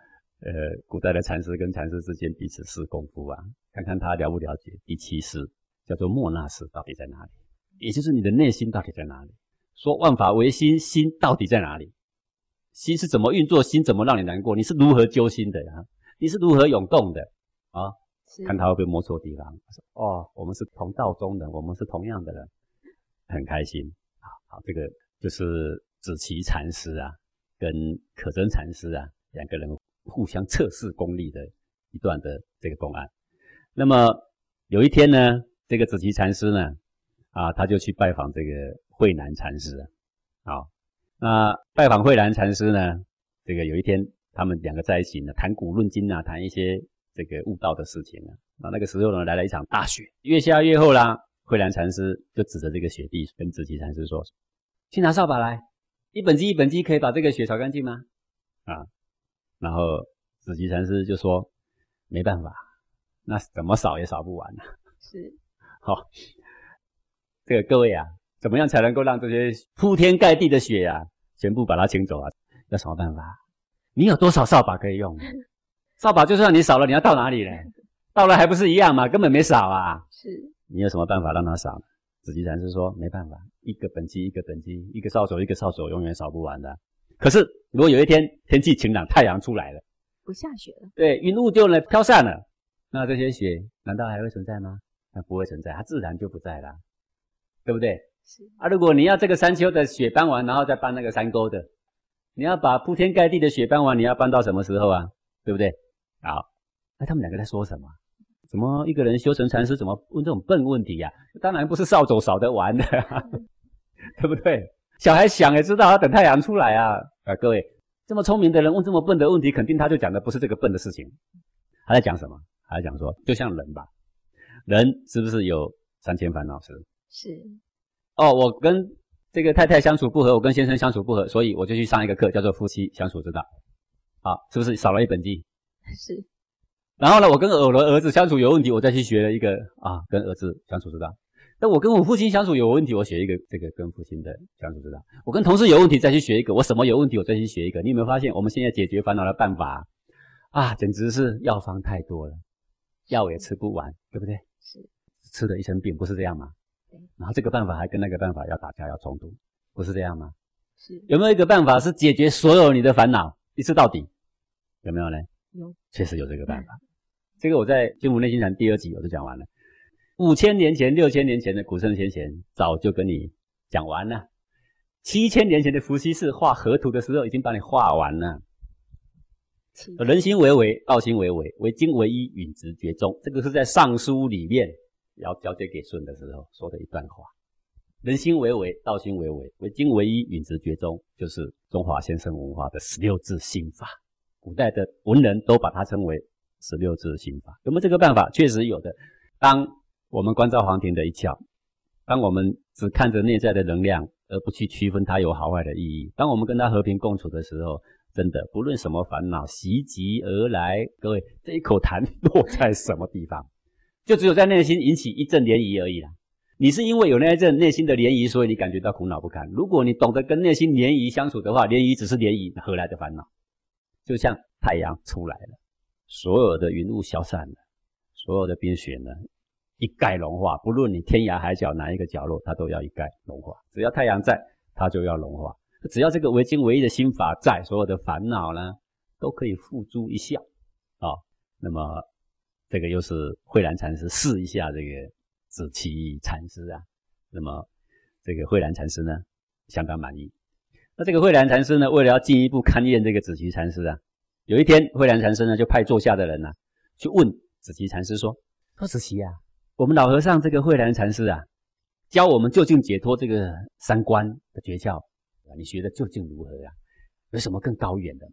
S2: 呃，古代的禅师跟禅师之间彼此试功夫啊，看看他了不了解第七式，叫做莫那式到底在哪里？也就是你的内心到底在哪里？说万法唯心，心到底在哪里？心是怎么运作？心怎么让你难过？你是如何揪心的呀？你是如何涌动的啊？看他会不会摸错地方？说哦，我们是同道中人，我们是同样的人，很开心啊。好，这个就是子期禅师啊，跟可真禅师啊两个人。互相测试功力的一段的这个公案。那么有一天呢，这个紫旗禅师呢，啊，他就去拜访这个慧南禅师。啊，那拜访慧南禅师呢，这个有一天他们两个在一起呢，谈古论今啊，谈一些这个悟道的事情啊。那那个时候呢，来了一场大雪，越下越厚啦。慧南禅师就指着这个雪地，跟紫旗禅师说：“去拿扫把来，一本机一本机可以把这个雪扫干净吗？”啊。然后紫极禅师就说：“没办法，那怎么扫也扫不完呢。”
S1: 是，
S2: 好，这个各位啊，怎么样才能够让这些铺天盖地的雪呀，全部把它清走啊？要什么办法？你有多少扫把可以用？扫把就算你扫了，你要到哪里呢？到了还不是一样吗？根本没扫啊！
S1: 是，
S2: 你有什么办法让它扫？紫极禅师说：“没办法，一个本机一个本机，一个扫帚一个扫帚，永远扫不完的。”可是，如果有一天天气晴朗，太阳出来了，
S1: 不下雪了，
S2: 对，云雾就呢飘散了，那这些雪难道还会存在吗？那不会存在，它自然就不在了，对不对？
S1: 是
S2: 啊，如果你要这个山丘的雪搬完，然后再搬那个山沟的，你要把铺天盖地的雪搬完，你要搬到什么时候啊？对不对？好，那他们两个在说什么？怎么一个人修成禅师，怎么问这种笨问题呀？当然不是扫帚扫得完的，对不对？小孩想也知道，要等太阳出来啊！啊，各位，这么聪明的人问这么笨的问题，肯定他就讲的不是这个笨的事情。他在讲什么？他在讲说，就像人吧，人是不是有三千烦恼是？
S1: 是。
S2: 哦，我跟这个太太相处不和，我跟先生相处不和，所以我就去上一个课，叫做夫妻相处之道。啊，是不是少了一本记？
S1: 是。
S2: 然后呢，我跟我的儿子相处有问题，我再去学了一个啊，跟儿子相处之道。那我跟我父亲相处有问题，我学一个这个跟父亲的相处之道。我跟同事有问题，再去学一个。我什么有问题，我再去学一个。你有没有发现，我们现在解决烦恼的办法啊，简直是药方太多了，药也吃不完，对不对？
S1: 是。
S2: 吃的一身病，不是这样吗？
S1: 对。
S2: 然后这个办法还跟那个办法要打架要冲突，不是这样吗？
S1: 是。
S2: 有没有一个办法是解决所有你的烦恼一次到底？有没有呢？
S1: 有。
S2: 确实有这个办法。这个我在《金福内心禅》第二集我就讲完了，五千年前、六千年前的古圣先贤早就跟你讲完了，七千年前的伏羲氏画河图的时候已经把你画完了。人心为为，道心为为，为精为一，允直觉中。这个是在《尚书》里面要交接给舜的时候说的一段话。人心为为，道心为为，为精为一，允直觉中，就是中华先生文化的十六字心法。古代的文人都把它称为。十六字心法有没有这个办法？确实有的。当我们关照黄庭的一窍，当我们只看着内在的能量，而不去区分它有好坏的意义，当我们跟它和平共处的时候，真的不论什么烦恼袭击而来，各位这一口痰落在什么地方，就只有在内心引起一阵涟漪而已啦。你是因为有那一阵内心的涟漪，所以你感觉到苦恼不堪。如果你懂得跟内心涟漪相处的话，涟漪只是涟漪，何来的烦恼？就像太阳出来了。所有的云雾消散了，所有的冰雪呢，一概融化。不论你天涯海角哪一个角落，它都要一概融化。只要太阳在，它就要融化。只要这个唯精唯一的心法在，所有的烦恼呢，都可以付诸一笑啊。那么，这个又是慧兰禅师试一下这个子期禅师啊。那么，这个慧兰禅师呢，相当满意。那这个慧兰禅师呢，为了要进一步勘验这个子期禅师啊。有一天，慧兰禅师呢就派座下的人呢去问子期禅师说：“说子期啊，我们老和尚这个慧兰禅师啊，教我们究竟解脱这个三观的诀窍，你学的究竟如何啊？有什么更高远的吗？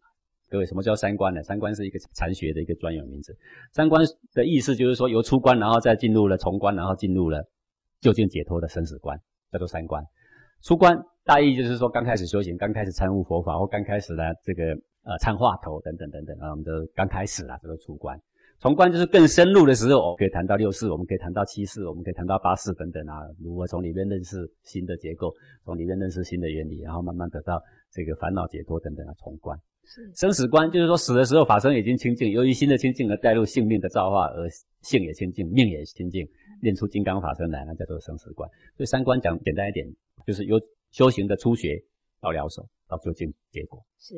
S2: 各位，什么叫三观呢？三观是一个禅学的一个专有名词。三观的意思就是说，由出关，然后再进入了从关，然后进入了究竟解脱的生死观，叫做三观。出关大意就是说，刚开始修行，刚开始参悟佛法，或刚开始呢这个。呃，参话头等等等等啊，我们都刚开始啦，这个出关，从观就是更深入的时候，可以谈到六四，我们可以谈到七四，我们可以谈到八四等等啊，如何从里面认识新的结构，从里面认识新的原理，然后慢慢得到这个烦恼解脱等等啊，从关。生死观就是说死的时候法身已经清净，由于新的清净而带入性命的造化，而性也清净，命也清净，练出金刚法身来，那叫做生死观。所以三观讲简单一点，就是由修行的初学到了手。到究竟结果
S1: 是，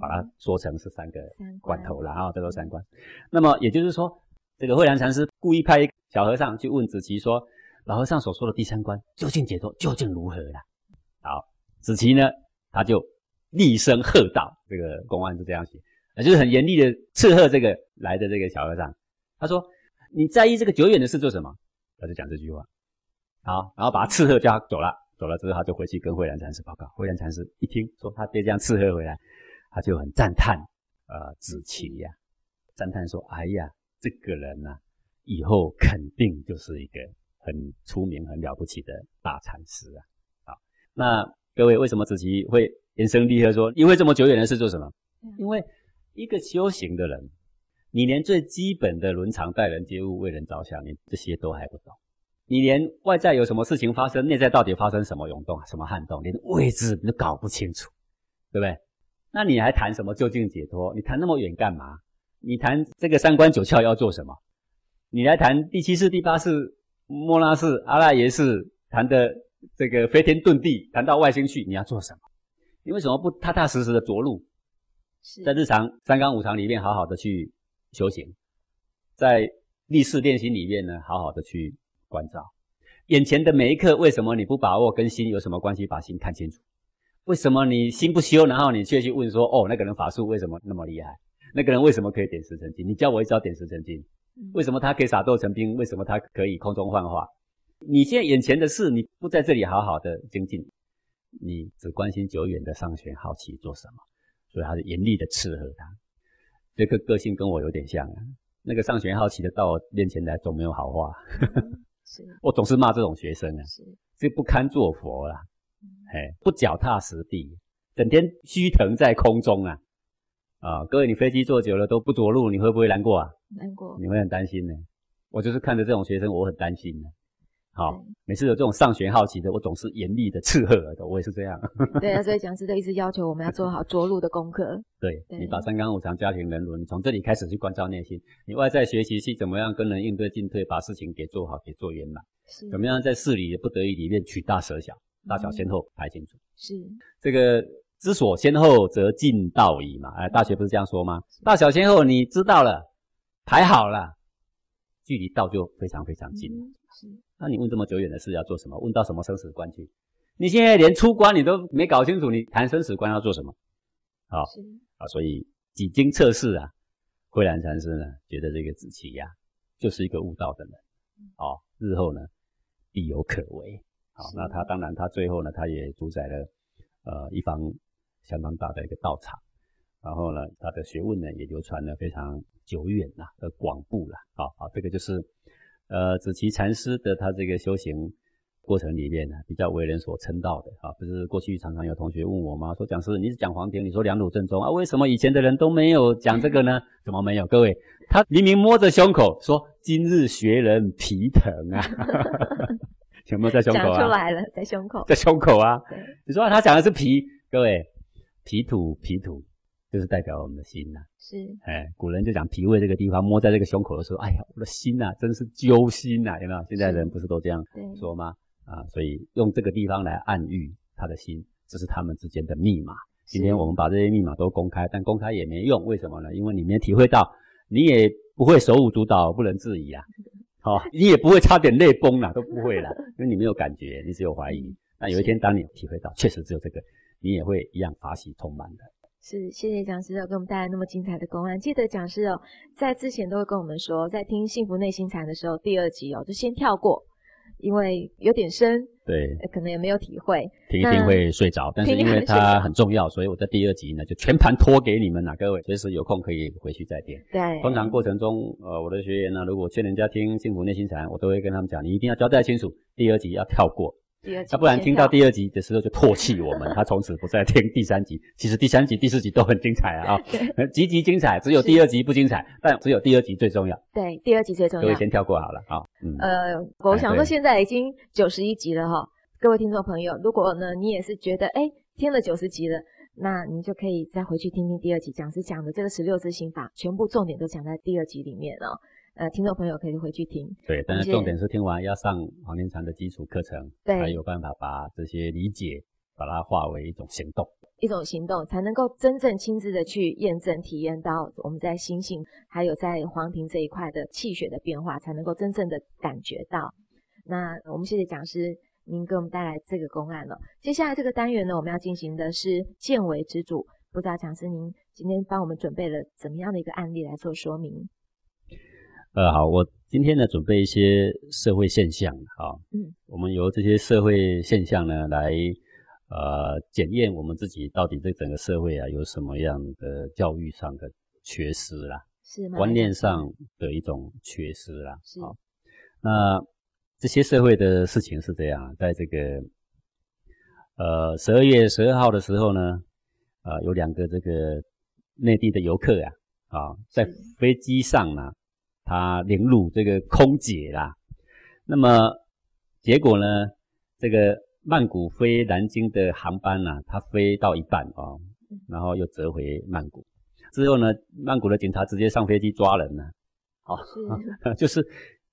S2: 把它说成是三个关头了啊，叫做三关。那么也就是说，这个慧兰禅师故意派小和尚去问子期说：“老和尚所说的第三关究竟解脱究竟如何了？”好，子期呢，他就厉声喝道：“这个公案是这样写，啊，就是很严厉的斥喝这个来的这个小和尚。他说：‘你在意这个久远的事做什么？’他就讲这句话。好，然后把他斥喝叫他走了。”走了之后，他就回去跟慧兰禅师报告。慧兰禅师一听说他爹这样伺候回来，他就很赞叹，呃，子期呀，赞叹说：“哎呀，这个人呐，以后肯定就是一个很出名、很了不起的大禅师啊！”好，那各位为什么子期会延伸厉害说，因为这么久远的事做什么？因为一个修行的人，你连最基本的伦常待人接物、为人着想，你这些都还不懂。你连外在有什么事情发生，内在到底发生什么涌动、什么撼动，连位置你都搞不清楚，对不对？那你还谈什么究竟解脱？你谈那么远干嘛？你谈这个三观九窍要做什么？你来谈第七世、第八世、莫拉世、阿赖耶识，谈的这个飞天遁地，谈到外星去，你要做什么？你为什么不踏踏实实的着陆，在日常三纲五常里面好好的去修行，在立世练心里面呢，好好的去。关照眼前的每一刻，为什么你不把握？跟心有什么关系？把心看清楚。为什么你心不修，然后你却去问说：“哦，那个人法术为什么那么厉害？那个人为什么可以点石成金？你教我一招点石成金，为什么他可以撒豆成兵？为什么他可以空中幻化？你现在眼前的事，你不在这里好好的精进，你只关心久远的上玄好奇做什么？所以他是严厉的斥喝他。这个个性跟我有点像啊。那个上玄好奇的到我面前来，总没有好话。是，我总是骂这种学生啊，是，这不堪做佛啦，哎，不脚踏实地，整天虚腾在空中啊。啊，各位，你飞机坐久了都不着陆，你会不会难过啊？
S1: 难过，
S2: 你会很担心呢。我就是看着这种学生，我很担心呢。好，每次有这种上学好奇的，我总是严厉的斥喝的。我也是这样。
S1: 对啊，所以讲师都一直要求我们要做好着陆的功课。
S2: 对你把三纲五常、家庭人伦，你从这里开始去关照内心。你外在学习是怎么样跟人应对进退，把事情给做好，给做圆满。是。怎么样在事理不得已里面取大舍小，大小先后排清楚。
S1: 是。
S2: 这个。知所先后，则近道矣嘛。哎，大学不是这样说吗？大小先后，你知道了，排好了，距离道就非常非常近。是。那你问这么久远的事要做什么？问到什么生死关去？你现在连出关你都没搞清楚，你谈生死关要做什么？好，啊，所以几经测试啊，慧然禅师呢觉得这个子期呀就是一个悟道的人，哦，日后呢必有可为。好，那他当然他最后呢他也主宰了呃一方。相当大的一个道场，然后呢，他的学问呢也流传了非常久远呐，呃，广布了，啊啊，这个就是呃子期禅师的他这个修行过程里面呢，比较为人所称道的啊。不是过去常常有同学问我吗？说讲师你是讲黄庭，你说两鲁正宗啊，为什么以前的人都没有讲这个呢？怎么没有？各位，他明明摸着胸口说今日学人皮疼啊，有没有在胸口啊？
S1: 讲出来了，在胸口，
S2: 在胸口啊。你说他讲的是皮，各位。皮土，皮土就是代表我们的心呐。
S1: 是，
S2: 哎，古人就讲脾胃这个地方，摸在这个胸口的时候，哎呀，我的心呐，真是揪心呐，有没有？现在人不是都这样说吗？啊，所以用这个地方来暗喻他的心，这是他们之间的密码。今天我们把这些密码都公开，但公开也没用，为什么呢？因为你没体会到，你也不会手舞足蹈，不能自已啊。好，你也不会差点泪崩了，都不会了，因为你没有感觉，你只有怀疑。那有一天，当你体会到，确实只有这个。你也会一样法喜充满的。
S1: 是，谢谢讲师哦，给我们带来那么精彩的公案。记得讲师哦，在之前都会跟我们说，在听幸福内心禅的时候，第二集哦，就先跳过，因为有点深，
S2: 对，
S1: 可能也没有体会，
S2: 听一听会睡着。但是因为它很重要，所以我在第二集呢就全盘托给你们了，各位随时有空可以回去再听。
S1: 对，
S2: 通常过程中，呃，我的学员呢，如果劝人家听幸福内心禅，我都会跟他们讲，你一定要交代清楚，第二集要跳过。
S1: 他
S2: 不然听到第二集的时候就唾弃我们，他从此不再听第三集。其实第三集、第四集都很精彩啊，集集精彩，只有第二集不精彩，但只有第二集最重要。
S1: 对，第二集最重要。
S2: 各位先跳过好了啊。
S1: 呃，我想说现在已经九十一集了哈，各位听众朋友，如果呢你也是觉得哎听了九十集了，那你就可以再回去听听第二集讲师讲的这个十六字心法，全部重点都讲在第二集里面哦。呃，听众朋友可以回去听。
S2: 对，但是重点是听完要上黄庭禅的基础课程，才有办法把这些理解，把它化为一种行动，
S1: 一种行动才能够真正亲自的去验证、体验到我们在心性还有在黄庭这一块的气血的变化，才能够真正的感觉到。那我们谢谢讲师，您给我们带来这个公案了。接下来这个单元呢，我们要进行的是见为之主。不知道讲师您今天帮我们准备了怎么样的一个案例来做说明？
S2: 呃，好，我今天呢准备一些社会现象，啊，嗯，我们由这些社会现象呢来，呃，检验我们自己到底对整个社会啊有什么样的教育上的缺失啦，
S1: 是
S2: 观念上的一种缺失啦，是。那这些社会的事情是这样，在这个，呃，十二月十二号的时候呢，啊，有两个这个内地的游客呀，啊，在飞机上呢。他凌辱这个空姐啦，那么结果呢？这个曼谷飞南京的航班呢，他飞到一半啊，然后又折回曼谷。之后呢，曼谷的警察直接上飞机抓人了。好，就是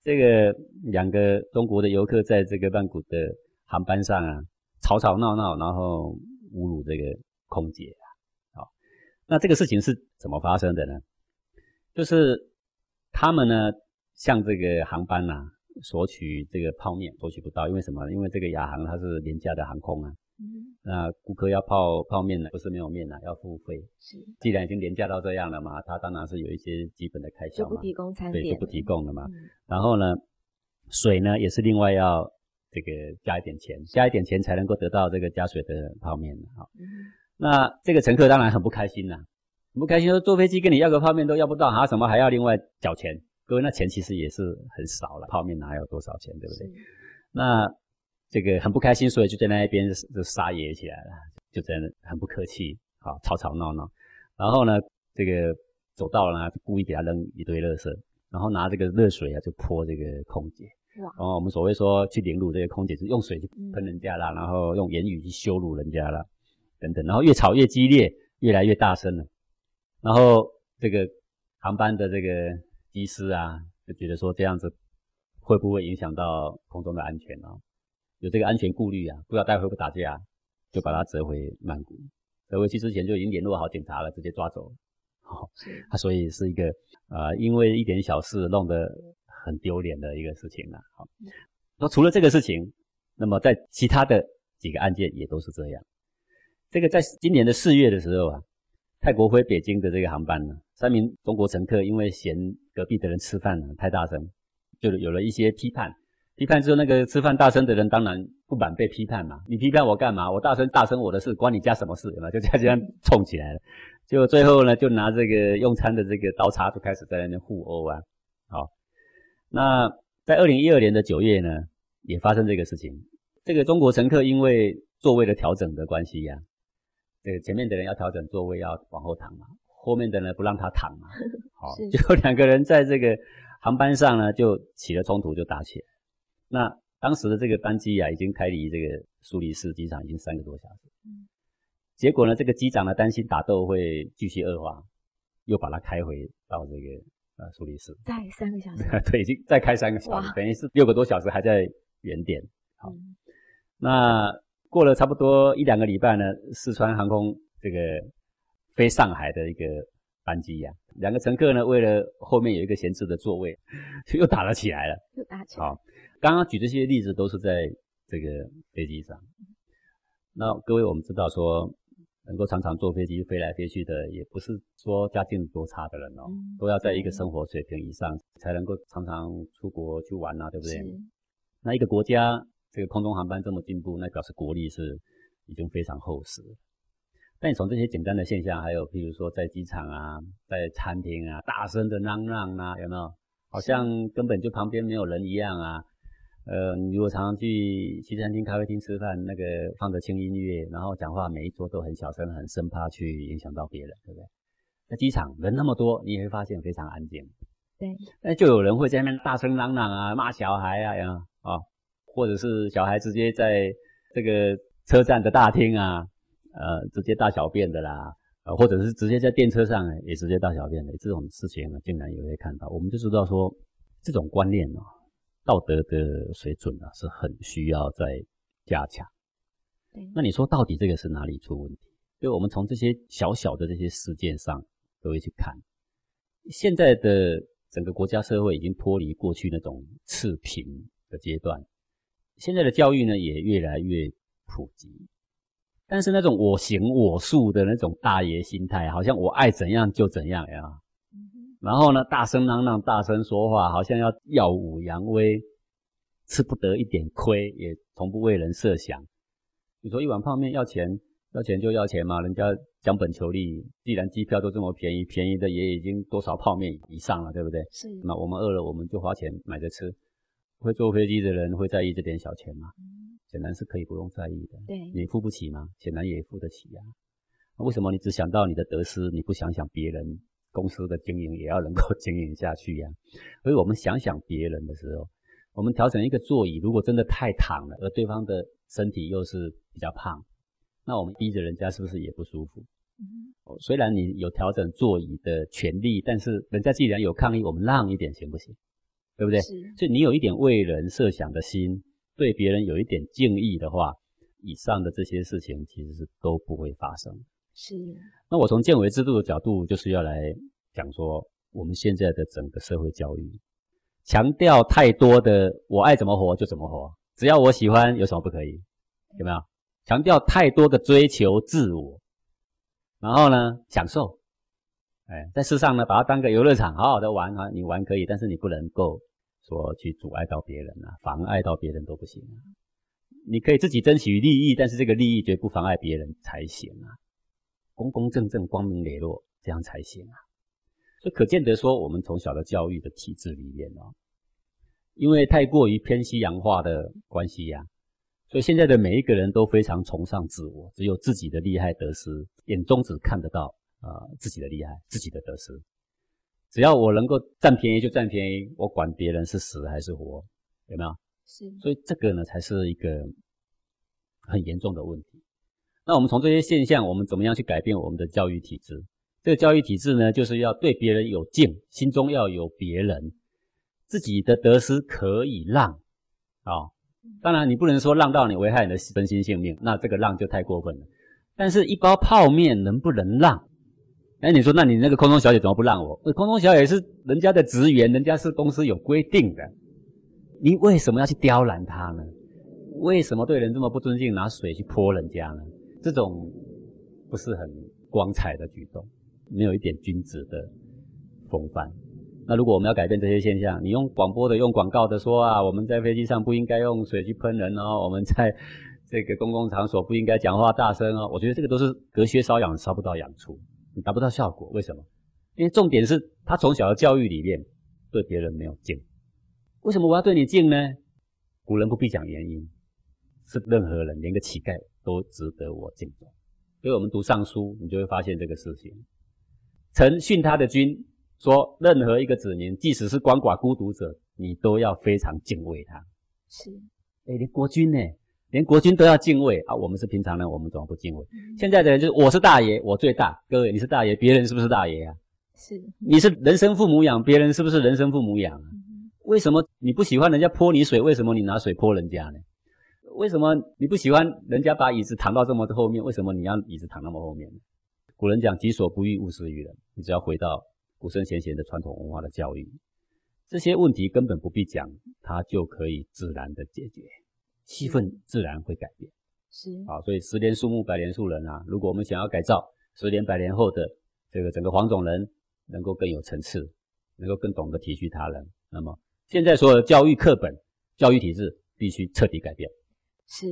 S2: 这个两个中国的游客在这个曼谷的航班上啊，吵吵闹闹，然后侮辱这个空姐啊。好，那这个事情是怎么发生的呢？就是。他们呢，向这个航班呐索取这个泡面，索取不到，因为什么？因为这个亚航它是廉价的航空啊，嗯。那顾客要泡泡面呢，不是没有面啊，要付费。
S1: 是，
S2: 既然已经廉价到这样了嘛，他当然是有一些基本的开销
S1: 就不提供餐
S2: 点，对，就不提供了嘛。
S1: 嗯、
S2: 然后呢，水呢也是另外要这个加一点钱，加一点钱才能够得到这个加水的泡面好，嗯、那这个乘客当然很不开心呐，很不开心说坐飞机跟你要个泡面都要不到，啊什么还要另外缴钱？各位，那钱其实也是很少了，泡面哪有多少钱，对不对？那这个很不开心，所以就在那一边就撒野起来了，就在那很不客气，好吵吵闹闹。然后呢，这个走到了呢，故意给他扔一堆垃圾，然后拿这个热水啊就泼这个空姐。
S1: 哇！
S2: 然后我们所谓说去凌辱这个空姐，是用水去喷人家啦，然后用言语去羞辱人家啦，等等。然后越吵越激烈，越来越大声了。然后这个航班的这个。机师啊，就觉得说这样子会不会影响到空中的安全哦？有这个安全顾虑啊，不知道待会会不会打架，就把他折回曼谷。折回去之前就已经联络好警察了，直接抓走。好，他所以是一个呃，因为一点小事弄得很丢脸的一个事情了。好，那除了这个事情，那么在其他的几个案件也都是这样。这个在今年的四月的时候啊。泰国飞北京的这个航班呢，三名中国乘客因为嫌隔壁的人吃饭太大声，就有了一些批判。批判之后，那个吃饭大声的人当然不满被批判嘛，你批判我干嘛？我大声大声我的事，关你家什么事？嘛，就这样冲起来了。就最后呢，就拿这个用餐的这个刀叉就开始在那边互殴啊。好，那在二零一二年的九月呢，也发生这个事情。这个中国乘客因为座位的调整的关系呀。这个前面的人要调整座位，要往后躺嘛，后面的人不让他躺嘛，好，就 两个人在这个航班上呢，就起了冲突，就打起来。那当时的这个班机啊，已经开离这个苏黎世机场已经三个多小时，嗯，结果呢，这个机长呢担心打斗会继续恶化，又把它开回到这个呃苏黎世，
S1: 再三个小时，
S2: 对，已经再开三个小时，等于是六个多小时还在原点，好，那。过了差不多一两个礼拜呢，四川航空这个飞上海的一个班机呀，两个乘客呢，为了后面有一个闲置的座位，就 又打了起来了。
S1: 又打起来。好，
S2: 刚刚举这些例子都是在这个飞机上。那各位，我们知道说，能够常常坐飞机飞来飞去的，也不是说家境多差的人哦，都要在一个生活水平以上，才能够常常出国去玩啊，对不对？那一个国家。这个空中航班这么进步，那表示国力是已经非常厚实。但你从这些简单的现象，还有譬如说在机场啊，在餐厅啊，大声的嚷嚷啊，有没有？好像根本就旁边没有人一样啊。呃，你如果常常去西餐厅、咖啡厅吃饭，那个放着轻音乐，然后讲话，每一桌都很小声，很生怕去影响到别人，对不对？在机场人那么多，你也会发现非常安静。
S1: 对。
S2: 那就有人会在那边大声嚷嚷啊，骂小孩啊，有啊。或者是小孩直接在这个车站的大厅啊，呃，直接大小便的啦，呃，或者是直接在电车上也直接大小便的这种事情呢，竟然也会看到。我们就知道说，这种观念哦，道德的水准啊，是很需要在加强。
S1: 对，
S2: 那你说到底这个是哪里出问题？就我们从这些小小的这些事件上都会去看，现在的整个国家社会已经脱离过去那种次贫的阶段。现在的教育呢也越来越普及，但是那种我行我素的那种大爷心态，好像我爱怎样就怎样呀。然后呢，大声嚷嚷、大声说话，好像要耀武扬威，吃不得一点亏，也从不为人设想。你说一碗泡面要钱，要钱就要钱嘛，人家讲本求利。既然机票都这么便宜，便宜的也已经多少泡面以上了，对不对？
S1: 是。
S2: 那我们饿了，我们就花钱买着吃。会坐飞机的人会在意这点小钱吗？显然是可以不用在意的。
S1: 对，
S2: 你付不起吗？显然也付得起呀。为什么你只想到你的得失，你不想想别人公司的经营也要能够 经营下去呀？所以我们想想别人的时候，我们调整一个座椅，如果真的太躺了，而对方的身体又是比较胖，那我们逼着人家是不是也不舒服？嗯，虽然你有调整座椅的权利，但是人家既然有抗议，我们让一点行不行？对不对？所以你有一点为人设想的心，对别人有一点敬意的话，以上的这些事情其实是都不会发生。
S1: 是。
S2: 那我从建委制度的角度，就是要来讲说，我们现在的整个社会教育，强调太多的我爱怎么活就怎么活，只要我喜欢，有什么不可以？有没有？强调太多的追求自我，然后呢，享受，哎，在世上呢，把它当个游乐场，好好的玩啊，你玩可以，但是你不能够说去阻碍到别人啊，妨碍到别人都不行啊。你可以自己争取利益，但是这个利益绝不妨碍别人才行啊，公公正正、光明磊落，这样才行啊。所以可见得说，我们从小的教育的体制里面哦，因为太过于偏西洋化的关系呀，所以现在的每一个人都非常崇尚自我，只有自己的利害得失，眼中只看得到啊自己的厉害、自己的得失。只要我能够占便宜就占便宜，我管别人是死还是活，有没有？
S1: 是。
S2: 所以这个呢，才是一个很严重的问题。那我们从这些现象，我们怎么样去改变我们的教育体制？这个教育体制呢，就是要对别人有敬，心中要有别人，自己的得失可以让，啊，当然你不能说让到你危害你的身心性命，那这个让就太过分了。但是，一包泡面能不能让？哎，你说，那你那个空中小姐怎么不让我？空中小姐是人家的职员，人家是公司有规定的，你为什么要去刁难她呢？为什么对人这么不尊敬，拿水去泼人家呢？这种不是很光彩的举动。没有一点君子的风范。那如果我们要改变这些现象，你用广播的、用广告的说啊，我们在飞机上不应该用水去喷人哦，我们在这个公共场所不应该讲话大声哦。我觉得这个都是隔靴搔痒，搔不到痒处，你达不到效果。为什么？因为重点是他从小的教育里面对别人没有敬。为什么我要对你敬呢？古人不必讲原因，是任何人，连个乞丐都值得我敬重。所以我们读尚书，你就会发现这个事情。臣训他的君说：“任何一个子民，即使是鳏寡孤独者，你都要非常敬畏他。
S1: 是，
S2: 哎，连国君呢，连国君都要敬畏啊！我们是平常人，我们怎么不敬畏？现在的人就是我是大爷，我最大。各位，你是大爷，别人是不是大爷啊？
S1: 是，
S2: 你是人生父母养，别人是不是人生父母养？为什么你不喜欢人家泼你水？为什么你拿水泼人家呢？为什么你不喜欢人家把椅子躺到这么后面？为什么你要椅子躺那么后面呢？”古人讲“己所不欲，勿施于人”。你只要回到古圣先贤的传统文化的教育，这些问题根本不必讲，它就可以自然的解决，气氛自然会改变。
S1: 是
S2: 啊，所以十年树木，百年树人啊。如果我们想要改造十年、百年后的这个整个黄种人，能够更有层次，能够更懂得体恤他人，那么现在所有的教育课本、教育体制必须彻底改变。
S1: 是，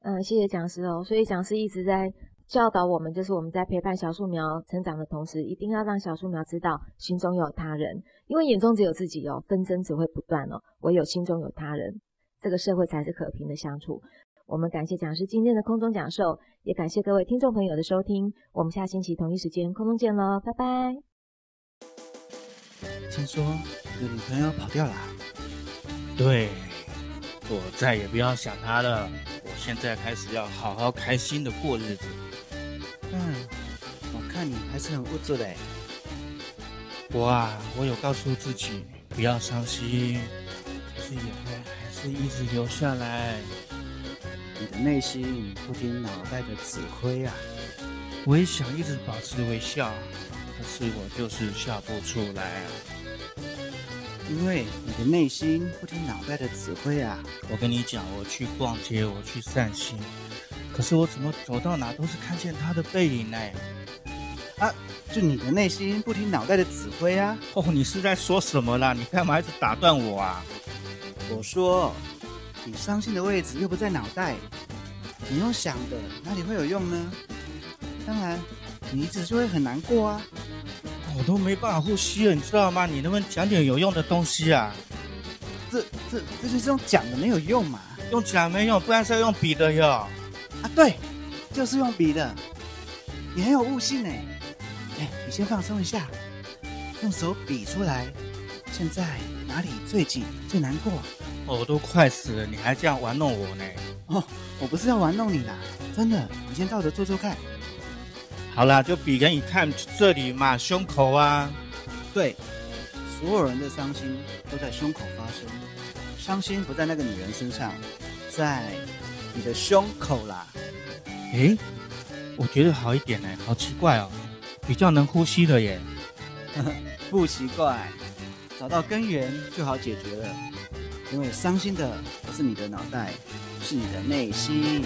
S1: 嗯，谢谢讲师哦。所以讲师一直在。教导我们，就是我们在陪伴小树苗成长的同时，一定要让小树苗知道心中有他人，因为眼中只有自己哦，纷争只会不断哦。唯有心中有他人，这个社会才是和平的相处。我们感谢讲师今天的空中讲授，也感谢各位听众朋友的收听。我们下星期同一时间空中见喽，拜拜。
S5: 听说你的女朋友跑掉了？
S6: 对，我再也不要想她了。我现在开始要好好开心的过日子。
S5: 嗯，我看你还是很物质的。
S6: 我啊，我有告诉自己不要伤心，可是眼泪一直留下来。
S5: 你的内心不听脑袋的指挥啊！
S6: 我也想一直保持微笑，可是我就是笑不出来啊。
S5: 因为你的内心不听脑袋的指挥啊！
S6: 我跟你讲，我去逛街，我去散心。可是我怎么走到哪都是看见他的背影呢？
S5: 啊，就你的内心不听脑袋的指挥啊！
S6: 哦，你是在说什么啦？你干嘛一直打断我啊？
S5: 我说，你伤心的位置又不在脑袋，你用想的哪里会有用呢？当然，你一直就会很难过啊！
S6: 我都没办法呼吸了，你知道吗？你能不能讲点有用的东西啊？
S5: 这、这、这就是用讲的没有用嘛？
S6: 用讲没用，不然是要用笔的哟。
S5: 啊，对，就是用笔的，你很有悟性呢。哎，你先放松一下，用手比出来，现在哪里最紧、最难过？
S6: 我都快死了，你还这样玩弄我呢？
S5: 哦，我不是要玩弄你啦，真的，你先照着做做看。
S6: 好啦，就比给你看这里嘛，胸口啊。
S5: 对，所有人的伤心都在胸口发生，伤心不在那个女人身上，在。你的胸口啦，
S6: 诶，我觉得好一点呢，好奇怪哦，比较能呼吸了耶，
S5: 不奇怪，找到根源就好解决了，因为伤心的不是你的脑袋，是你的内心。